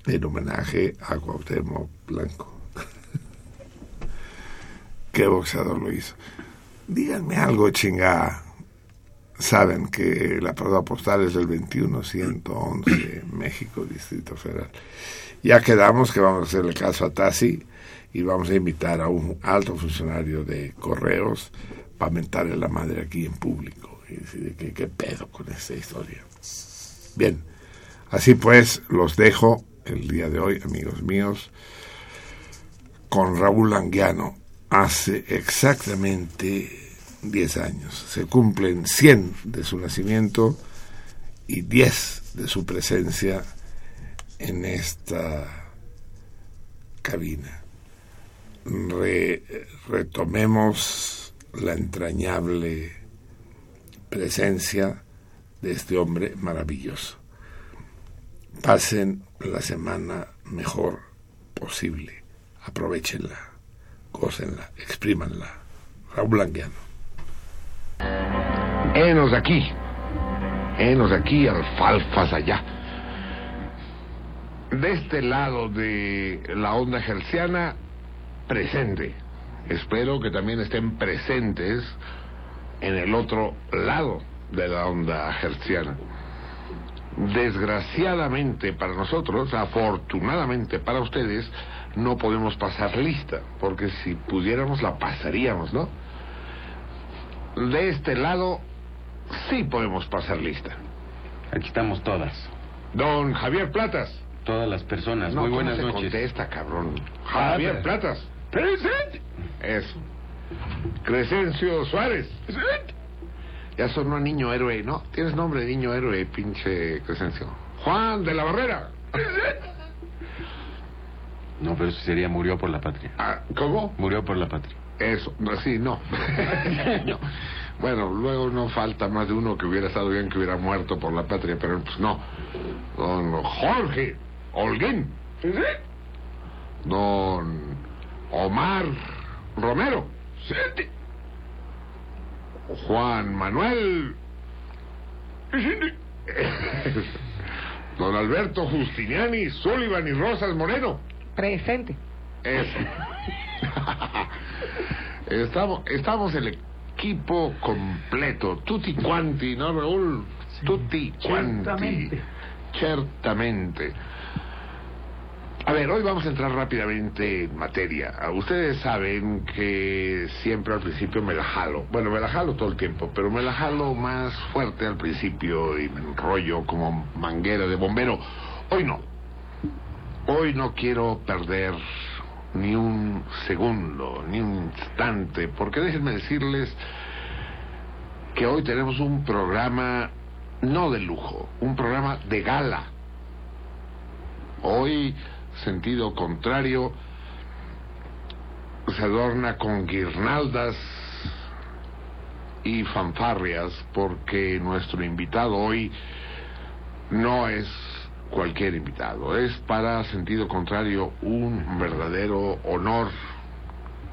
en homenaje a Cuauhtémoc Blanco. ¿Qué boxeador lo hizo? Díganme algo, chinga. Saben que la prueba postal es del 21111, México, Distrito Federal. Ya quedamos que vamos a hacerle caso a Tassi y vamos a invitar a un alto funcionario de correos para mentarle la madre aquí en público. Y decir, ¿qué, qué pedo con esta historia? Bien, así pues, los dejo el día de hoy, amigos míos, con Raúl Anguiano. Hace exactamente 10 años. Se cumplen 100 de su nacimiento y 10 de su presencia en esta cabina. Re- retomemos la entrañable presencia de este hombre maravilloso. Pasen la semana mejor posible. Aprovechenla, gócenla, exprímanla. Raúl Languiano. Henos aquí. Henos aquí, alfalfas allá. De este lado de la onda herciana, presente. Espero que también estén presentes en el otro lado de la onda herciana. Desgraciadamente para nosotros, afortunadamente para ustedes, no podemos pasar lista, porque si pudiéramos la pasaríamos, ¿no? De este lado, sí podemos pasar lista. Aquí estamos todas. Don Javier Platas. Todas las personas. No, Muy ¿cómo buenas se noches. contesta, cabrón. Javier Platas. Presente. Eso. Crescencio Suárez. Ya sonó a niño héroe, ¿no? Tienes nombre de niño héroe, pinche Crescencio. Juan de la Barrera. No, pero eso sería murió por la patria. Ah, ¿Cómo? Murió por la patria. Eso, no, sí, no. No. Bueno, luego no falta más de uno que hubiera estado bien que hubiera muerto por la patria, pero pues no. Don Jorge Holguín. Don Omar Romero. Juan Manuel. Don Alberto Justiniani, Sullivan y Rosas Moreno. Presente. Eso. estamos, estamos el equipo completo. Tutti quanti, ¿no, Raúl? Tutti quanti. Certamente. Certamente. A ver, hoy vamos a entrar rápidamente en materia. Ah, Ustedes saben que siempre al principio me la jalo. Bueno, me la jalo todo el tiempo, pero me la jalo más fuerte al principio y me enrollo como manguera de bombero. Hoy no. Hoy no quiero perder ni un segundo, ni un instante, porque déjenme decirles que hoy tenemos un programa no de lujo, un programa de gala. Hoy, sentido contrario, se adorna con guirnaldas y fanfarrias porque nuestro invitado hoy no es cualquier invitado, es para sentido contrario un verdadero honor,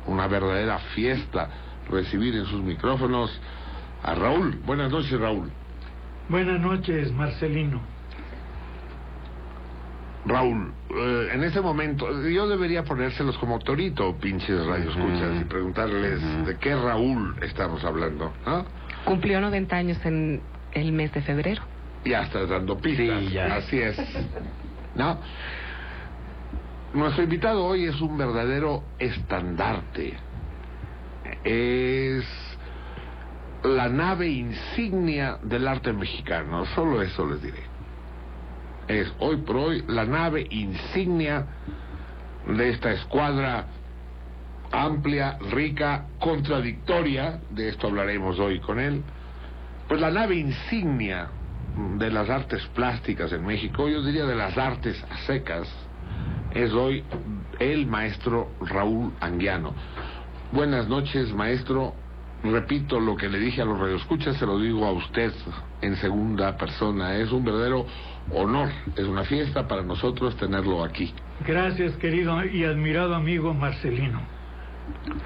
una verdadera fiesta recibir en sus micrófonos a Raúl. Buenas noches, Raúl. Buenas noches, Marcelino. Raúl, eh, en ese momento, yo debería ponérselos como torito, pinches radioescuchas, y preguntarles de qué Raúl estamos hablando, ¿no? Cumplió 90 años en el mes de febrero. Ya estás dando pistas. Sí, ya. Así es. ¿No? Nuestro invitado hoy es un verdadero estandarte. Es la nave insignia del arte mexicano. Solo eso les diré. Es hoy por hoy la nave insignia de esta escuadra amplia, rica, contradictoria. De esto hablaremos hoy con él. Pues la nave insignia de las artes plásticas en México, yo diría de las artes secas, es hoy el maestro Raúl Anguiano. Buenas noches, maestro. Repito lo que le dije a los radioescuchas, se lo digo a usted en segunda persona. Es un verdadero honor, es una fiesta para nosotros tenerlo aquí. Gracias, querido y admirado amigo Marcelino.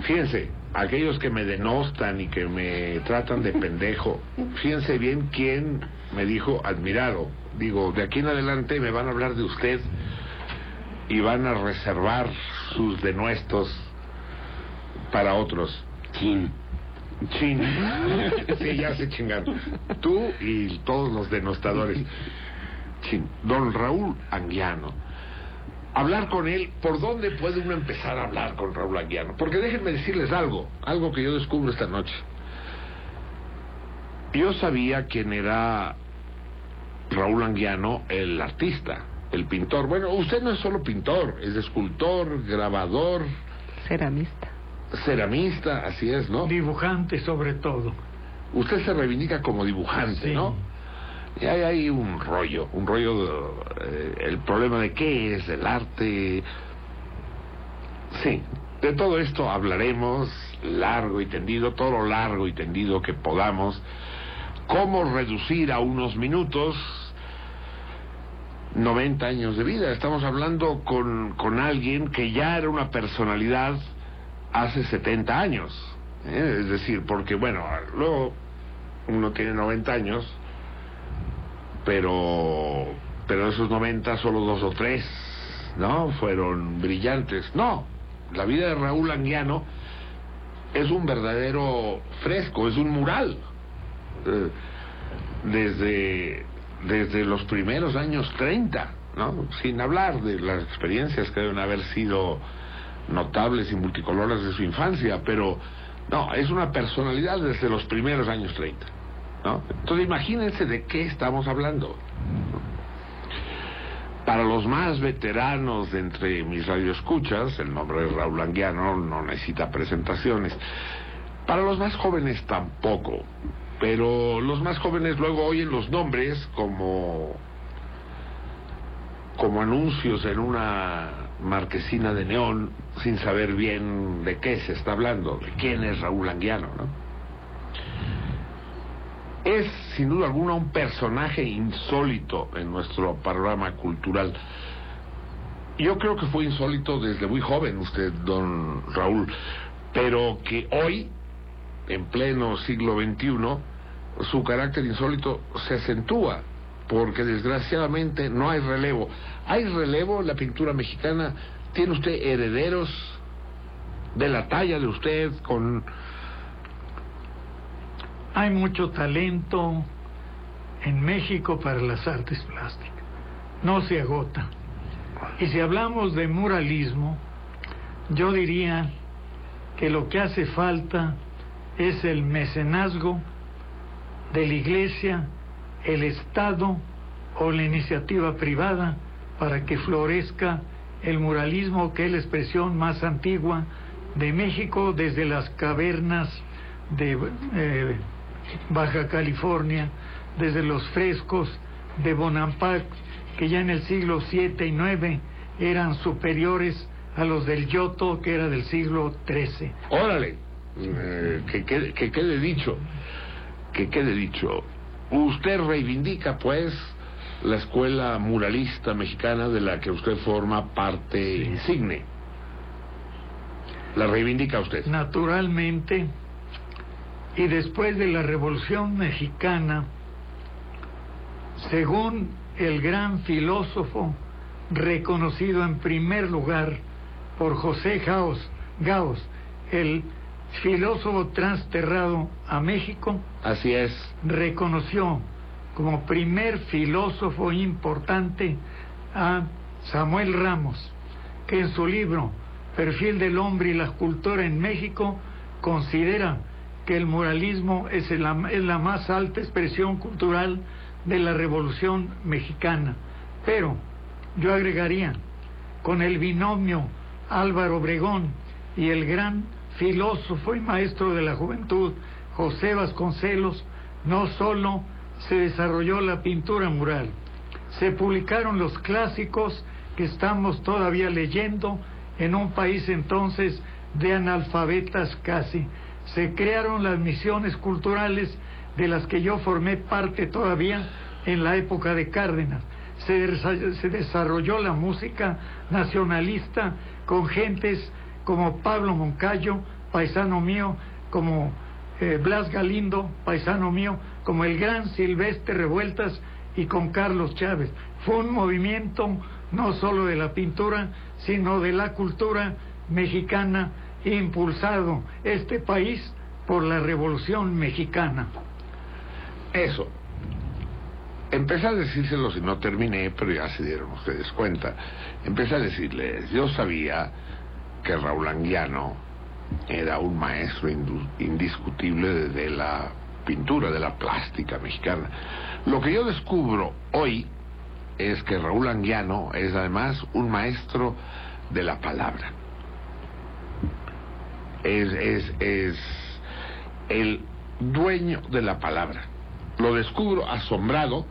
Fíjense, aquellos que me denostan y que me tratan de pendejo, fíjense bien quién me dijo admirado. Digo, de aquí en adelante me van a hablar de usted y van a reservar sus denuestos para otros. Chin. Chin. Sí, ya se chingaron. Tú y todos los denostadores. Chin. Don Raúl Anguiano. Hablar con él, ¿por dónde puede uno empezar a hablar con Raúl Anguiano? Porque déjenme decirles algo, algo que yo descubro esta noche. Yo sabía quién era Raúl Anguiano, el artista, el pintor. Bueno, usted no es solo pintor, es escultor, grabador, Ceramista. ceramista, así es, ¿no? Dibujante sobre todo. Usted se reivindica como dibujante, Sí. ¿no? Y hay ahí un rollo, un rollo, eh, el problema de qué es el arte. Sí, de todo esto hablaremos largo y tendido, todo lo largo y tendido que podamos. Cómo reducir a unos minutos 90 años de vida. Estamos hablando con, con alguien que ya era una personalidad hace 70 años. ¿eh? Es decir, porque bueno, luego uno tiene 90 años, pero pero esos 90 solo dos o tres, ¿no? Fueron brillantes. No, la vida de Raúl Anguiano es un verdadero fresco, es un mural. Eh, desde desde los primeros años 30, ¿no? Sin hablar de las experiencias que deben haber sido notables y multicoloras de su infancia, pero no, es una personalidad desde los primeros años 30, ¿no? Entonces imagínense de qué estamos hablando. Para los más veteranos entre mis radioescuchas, el nombre de Raúl Anguiano no necesita presentaciones. Para los más jóvenes tampoco, pero los más jóvenes luego oyen los nombres como como anuncios en una marquesina de neón sin saber bien de qué se está hablando, de quién es Raúl Anguiano, ¿no? Es sin duda alguna un personaje insólito en nuestro panorama cultural. Yo creo que fue insólito desde muy joven usted, don Raúl, pero que hoy en pleno siglo XXI, su carácter insólito se acentúa, porque desgraciadamente no hay relevo. ¿Hay relevo en la pintura mexicana? ¿Tiene usted herederos de la talla de usted con... Hay mucho talento en México para las artes plásticas. No se agota. Y si hablamos de muralismo, yo diría que lo que hace falta es el mecenazgo de la iglesia, el Estado o la iniciativa privada para que florezca el muralismo que es la expresión más antigua de México desde las cavernas de eh, Baja California, desde los frescos de Bonampak, que ya en el siglo 7 y 9 eran superiores a los del Giotto, que era del siglo XIII. Órale, eh, que, quede- que quede dicho, que quede dicho. Usted reivindica, pues, la escuela muralista mexicana de la que usted forma parte insigne. La reivindica usted. Naturalmente, y después de la Revolución Mexicana, según el gran filósofo reconocido en primer lugar por José Gaos, Gaos el filósofo transterrado a México, Así es. reconoció como primer filósofo importante a Samuel Ramos, que en su libro Perfil del hombre y la cultura en México considera que el muralismo es la, es la más alta expresión cultural de la Revolución Mexicana. Pero yo agregaría, con el binomio Álvaro Obregón y el gran filósofo y maestro de la juventud, José Vasconcelos, no solo se desarrolló la pintura mural, se publicaron los clásicos que estamos todavía leyendo en un país entonces de analfabetas casi. Se crearon las misiones culturales de las que yo formé parte todavía en la época de Cárdenas. Se, desa- se desarrolló la música nacionalista con gentes como Pablo Moncayo, paisano mío, como eh, Blas Galindo, paisano mío, como el gran Silvestre Revueltas y con Carlos Chávez. Fue un movimiento no solo de la pintura, sino de la cultura mexicana, impulsado este país por la Revolución Mexicana. Eso. Empecé a decírselos y no terminé, pero ya se dieron ustedes cuenta. Empecé a decirles, yo sabía que Raúl Anguiano era un maestro indiscutible de la pintura, de la plástica mexicana. Lo que yo descubro hoy es que Raúl Anguiano es además un maestro de la palabra. Es, es, es el dueño de la palabra. Lo descubro asombrado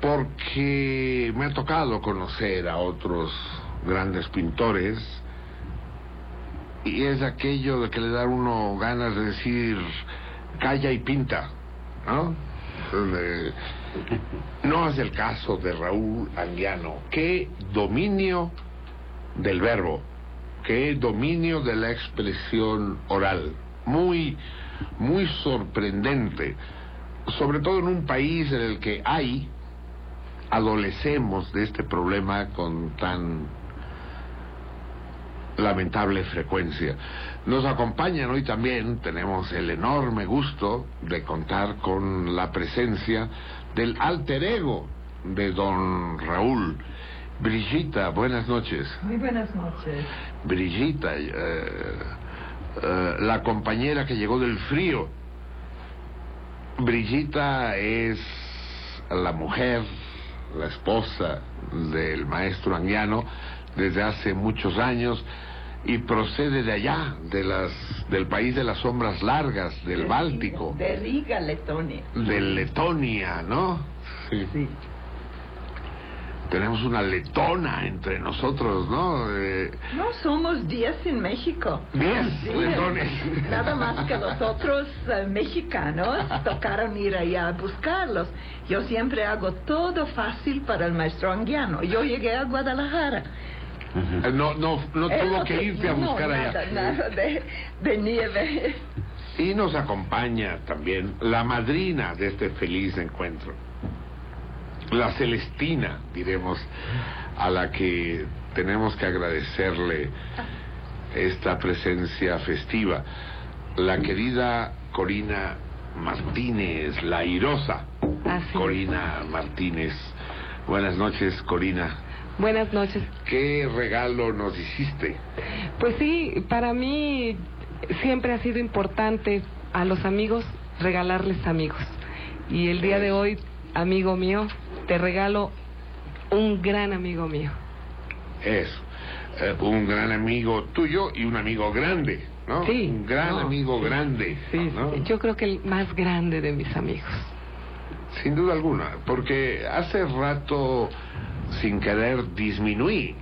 porque me ha tocado conocer a otros grandes pintores y es aquello de que le da uno ganas de decir calla y pinta, ¿no? Eh, No es el caso de Raúl Anguiano. Qué dominio del verbo, qué dominio de la expresión oral. Muy, muy sorprendente. Sobre todo en un país en el que hay, adolecemos de este problema con tan lamentable frecuencia. Nos acompañan hoy también, tenemos el enorme gusto de contar con la presencia del alter ego de don Raúl. Brigita, buenas noches. Muy buenas noches. Brigita, eh, eh, la compañera que llegó del frío. Brigita es la mujer, la esposa del maestro Anguiano desde hace muchos años y procede de allá, de las, del país de las sombras largas, del Báltico, De Riga, Letonia. de Letonia, ¿no? Sí. Tenemos una letona entre nosotros, ¿no? Eh, No somos días en México. Diez Sí, letones. Nada más que los otros eh, mexicanos tocaron ir allá a buscarlos. Yo siempre hago todo fácil para el maestro Anguiano. Yo llegué a Guadalajara. no, no, no Eh, tuvo no que irte a no, buscar nada, allá. nada de, de nieve. Y nos acompaña también la madrina de este feliz encuentro, la Celestina, diremos, a la que tenemos que agradecerle esta presencia festiva, la querida Corina Martínez, la irosa Corina Martínez. Buenas noches, Corina. Buenas noches. ¿Qué regalo nos hiciste? Pues sí, para mí siempre ha sido importante a los amigos regalarles amigos. Y el día de hoy, amigo mío, te regalo un gran amigo mío. Eso, eh, un gran amigo tuyo y un amigo grande, ¿no? Sí, Un gran no, amigo sí, grande. Sí, ¿no? yo creo que el más grande de mis amigos. Sin duda alguna, porque hace rato, sin querer, disminuí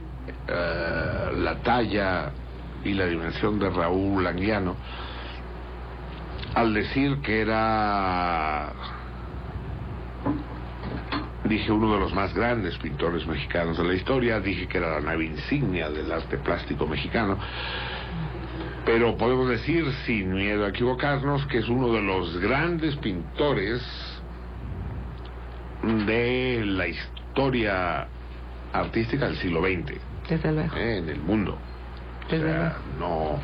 eh, la talla y la dimensión de Raúl Anguiano al decir que era, dije, uno de los más grandes pintores mexicanos de la historia, dije que era la nave insignia del arte plástico mexicano, pero podemos decir, sin miedo a equivocarnos, que es uno de los grandes pintores de la historia artística del siglo XX Desde luego. eh, en el mundo. O no,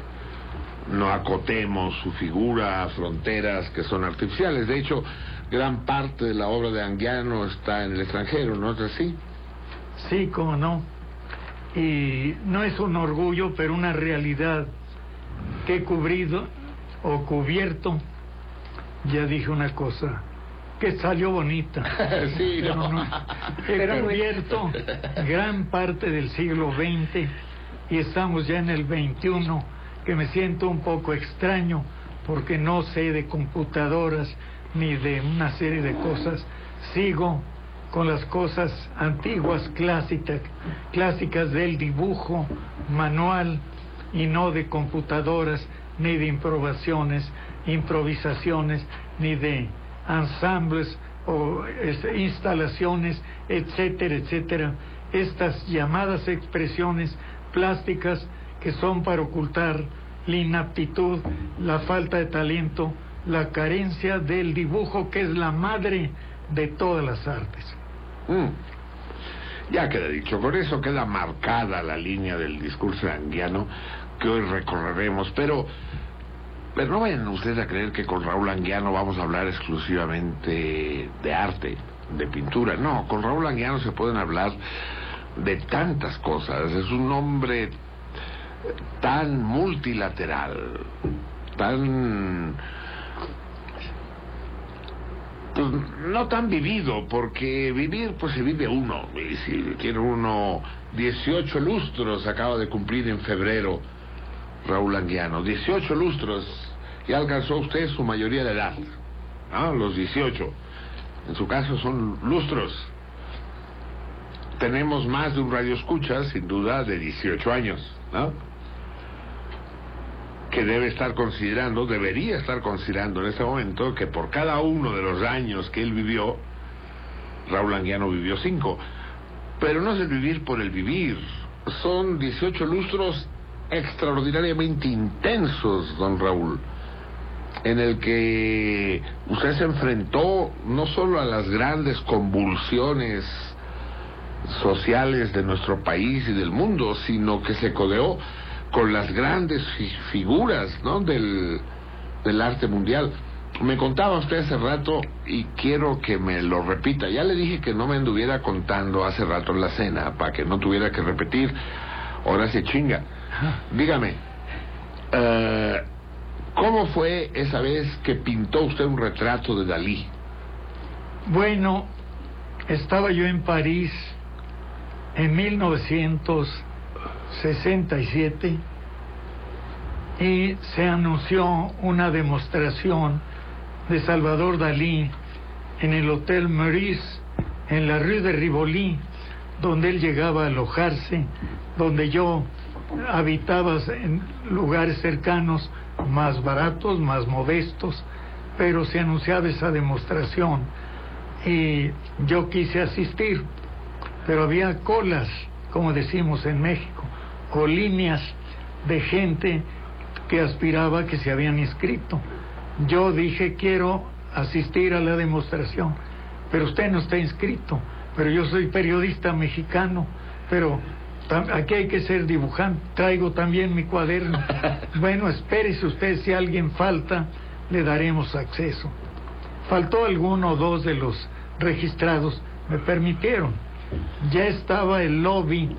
no acotemos su figura a fronteras que son artificiales. De hecho, gran parte de la obra de Anguiano está en el extranjero, ¿no es así? Sí, cómo no. Y no es un orgullo, pero una realidad que he cubrido o cubierto. Ya dije una cosa que salió bonita. Sí, pero no. no. He cubierto gran parte del siglo XX y estamos ya en el XXI, que me siento un poco extraño porque no sé de computadoras ni de una serie de cosas. Sigo con las cosas antiguas, clásicas, clásicas del dibujo manual y no de computadoras, ni de improvisaciones, improvisaciones, ni de ensambles o este, instalaciones, etcétera, etcétera. Estas llamadas expresiones plásticas que son para ocultar la inaptitud, la falta de talento, la carencia del dibujo que es la madre de todas las artes. Mm. Ya queda dicho, con eso queda marcada la línea del discurso anguiano que hoy recorreremos, pero, pero no vayan ustedes a creer que con Raúl Anguiano vamos a hablar exclusivamente de arte, de pintura. No, con Raúl Anguiano se pueden hablar de tantas cosas. Es un hombre tan multilateral, tan pues no tan vivido, porque vivir pues se vive uno, y si tiene uno 18 lustros, acaba de cumplir en febrero Raúl Anguiano, 18 lustros, ya alcanzó usted su mayoría de edad, ¿no? Los 18, en su caso son lustros. Tenemos más de un radio escucha, sin duda, de 18 años, ¿no? Que debe estar considerando, debería estar considerando en este momento que por cada uno de los años que él vivió, Raúl Anguiano vivió cinco. Pero no es el vivir por el vivir, son 18 lustros extraordinariamente intensos, don Raúl, en el que usted se enfrentó no solo a las grandes convulsiones sociales de nuestro país y del mundo, sino que se codeó con las grandes fi- figuras ¿no? del, del arte mundial. Me contaba usted hace rato y quiero que me lo repita. Ya le dije que no me anduviera contando hace rato en la cena para que no tuviera que repetir. Ahora se chinga. Dígame, eh, ¿cómo fue esa vez que pintó usted un retrato de Dalí? Bueno, estaba yo en París en 1967 y se anunció una demostración de Salvador Dalí en el Hotel Meurice en la Rue de Rivoli, donde él llegaba a alojarse, donde yo habitaba en lugares cercanos, más baratos, más modestos, pero se anunciaba esa demostración. Y yo quise asistir, pero había colas, como decimos en México, o líneas de gente que aspiraba que se habían inscrito. yo dije quiero asistir a la demostración, pero usted no está inscrito, pero yo soy periodista mexicano, pero aquí hay que ser dibujante, traigo también mi cuaderno. bueno, espérese usted, si alguien falta, le daremos acceso. Faltó alguno o dos de los registrados, me permitieron. Ya estaba el lobby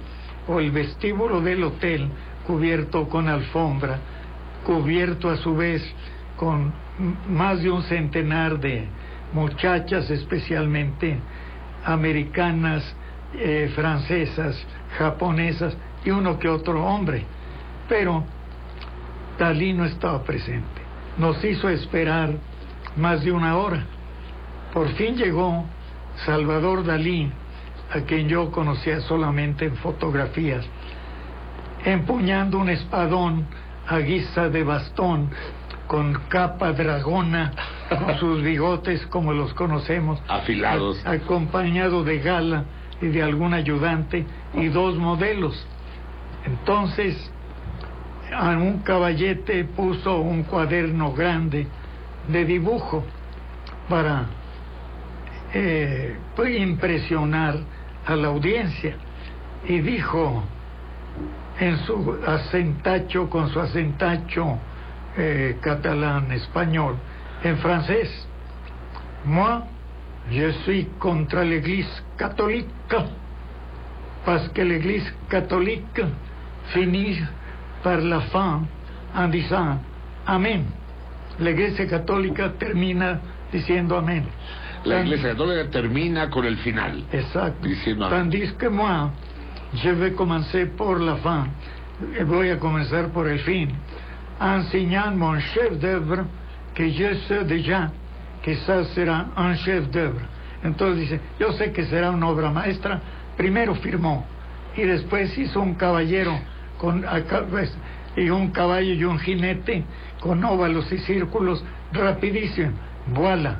o el vestíbulo del hotel cubierto con alfombra, cubierto a su vez con más de un centenar de muchachas, especialmente americanas, eh, francesas, japonesas y uno que otro hombre. Pero Dalí no estaba presente. Nos hizo esperar más de una hora. Por fin llegó Salvador Dalí, a quien yo conocía solamente en fotografías, empuñando un espadón a guisa de bastón, con capa dragona, con sus bigotes como los conocemos, Afilados. a- acompañado de gala y de algún ayudante y dos modelos. Entonces, a un caballete puso un cuaderno grande de dibujo para eh, pues, impresionar a la audiencia y dijo en su acentacho, con su acentacho eh, catalán, español, en francés, moi, je suis contre l'Église catholique, parce que l'Église catholique finit par la fin en disant Amén. La Iglesia Católica termina diciendo Amén. La Iglesia Católica termina con el final. Exacto. Diciendo. Tandis que moi, je vais commencer por la fin. Voy a comenzar por el fin. Enseignant mon chef d'œuvre que je sais déjà que ça sera un chef d'œuvre. Entonces dice, yo sé que será una obra maestra. Primero firmó y después hizo un caballero con pues, y un caballo y un jinete con óvalos y círculos rapidísimo. Voilà.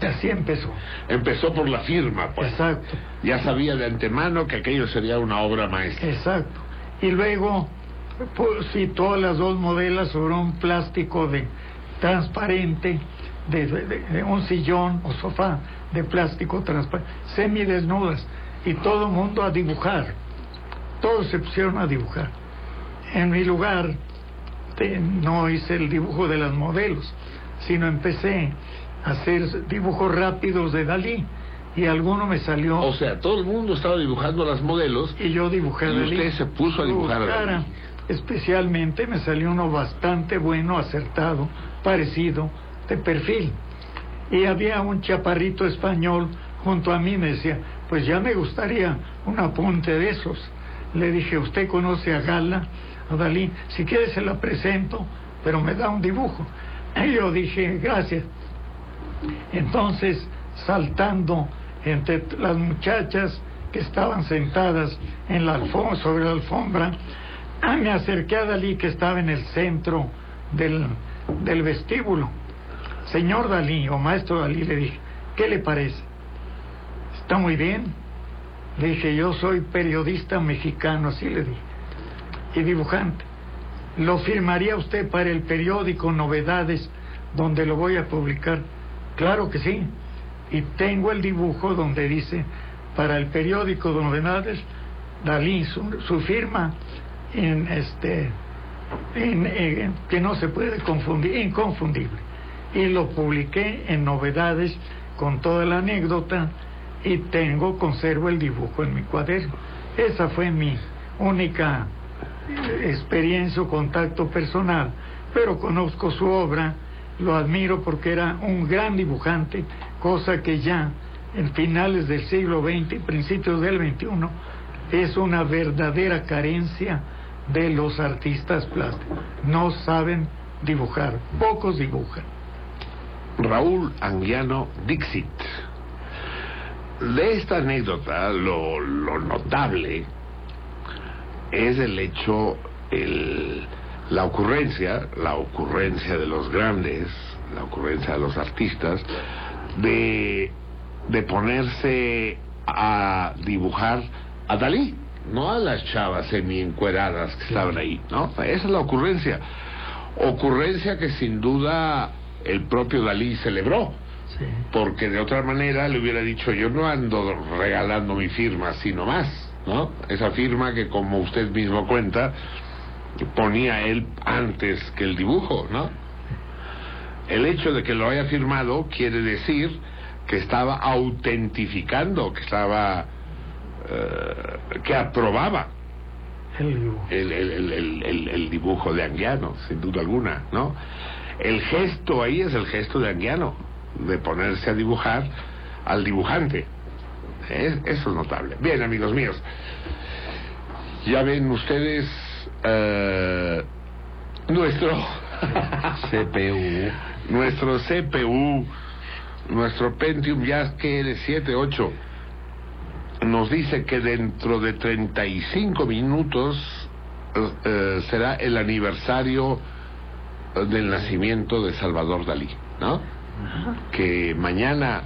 Así empezó. Empezó por la firma, pues. Exacto. Ya sabía de antemano que aquello sería una obra maestra. Exacto. Y luego pues, citó las dos modelas sobre un plástico de transparente, de, de- de un sillón o sofá de plástico transparente, semidesnudas, y todo el mundo a dibujar. Todos se pusieron a dibujar. En mi lugar te- no hice el dibujo de las modelos, sino empecé hacer dibujos rápidos de Dalí. Y alguno me salió. O sea, todo el mundo estaba dibujando las modelos. Y yo dibujé a Y Dalí. usted se puso a dibujar a. Dalí. Especialmente me salió uno bastante bueno, acertado, parecido, de perfil. Y había un chaparrito español junto a mí, me decía, pues ya me gustaría un apunte de esos. Le dije, ¿usted conoce a Gala, a Dalí? Si quiere se la presento, pero me da un dibujo. Y yo dije, gracias. Entonces, saltando entre las muchachas que estaban sentadas sobre la alfombra, ah, me acerqué a Dalí que estaba en el centro del, del vestíbulo. Señor Dalí, o maestro Dalí, le dije, ¿qué le parece? Está muy bien. Le dije, yo soy periodista mexicano, así le dije, y dibujante. ¿Lo firmaría usted para el periódico Novedades, donde lo voy a publicar? Claro que sí. Y tengo el dibujo donde dice, para el periódico de Novedades, Dalí, su, firma, en este, que no se puede confundir, inconfundible. Y lo publiqué en Novedades con toda la anécdota y tengo, conservo el dibujo en mi cuaderno. Esa fue mi única eh, experiencia o contacto personal, pero conozco su obra, lo admiro porque era un gran dibujante, cosa que ya en finales del siglo XX y principios del XXI es una verdadera carencia de los artistas plásticos. No saben dibujar, pocos dibujan. Raúl Anguiano Dixit. De esta anécdota, lo, lo notable es el hecho, el, la ocurrencia, la ocurrencia de los grandes, la ocurrencia de los artistas, de, de ponerse a dibujar a Dalí, no a las chavas semi encueradas que estaban ahí, ¿no? Esa es la ocurrencia. Ocurrencia que sin duda el propio Dalí celebró. Porque de otra manera le hubiera dicho, yo no ando regalando mi firma, sino más, ¿no? Esa firma que como usted mismo cuenta, ponía él antes que el dibujo, ¿no? El hecho de que lo haya firmado quiere decir que estaba autentificando, que estaba, eh, que aprobaba el, el, el, el- el- el dibujo de Anguiano, sin duda alguna, ¿no? El gesto ahí es el gesto de Anguiano, de ponerse a dibujar al dibujante. Es- eso es notable. Bien, amigos míos, ya ven ustedes eh, nuestro CPU. nuestro CPU, nuestro Pentium ya que es 7, 8, nos dice que dentro de 35 minutos eh, será el aniversario del nacimiento de Salvador Dalí, ¿no? Que mañana,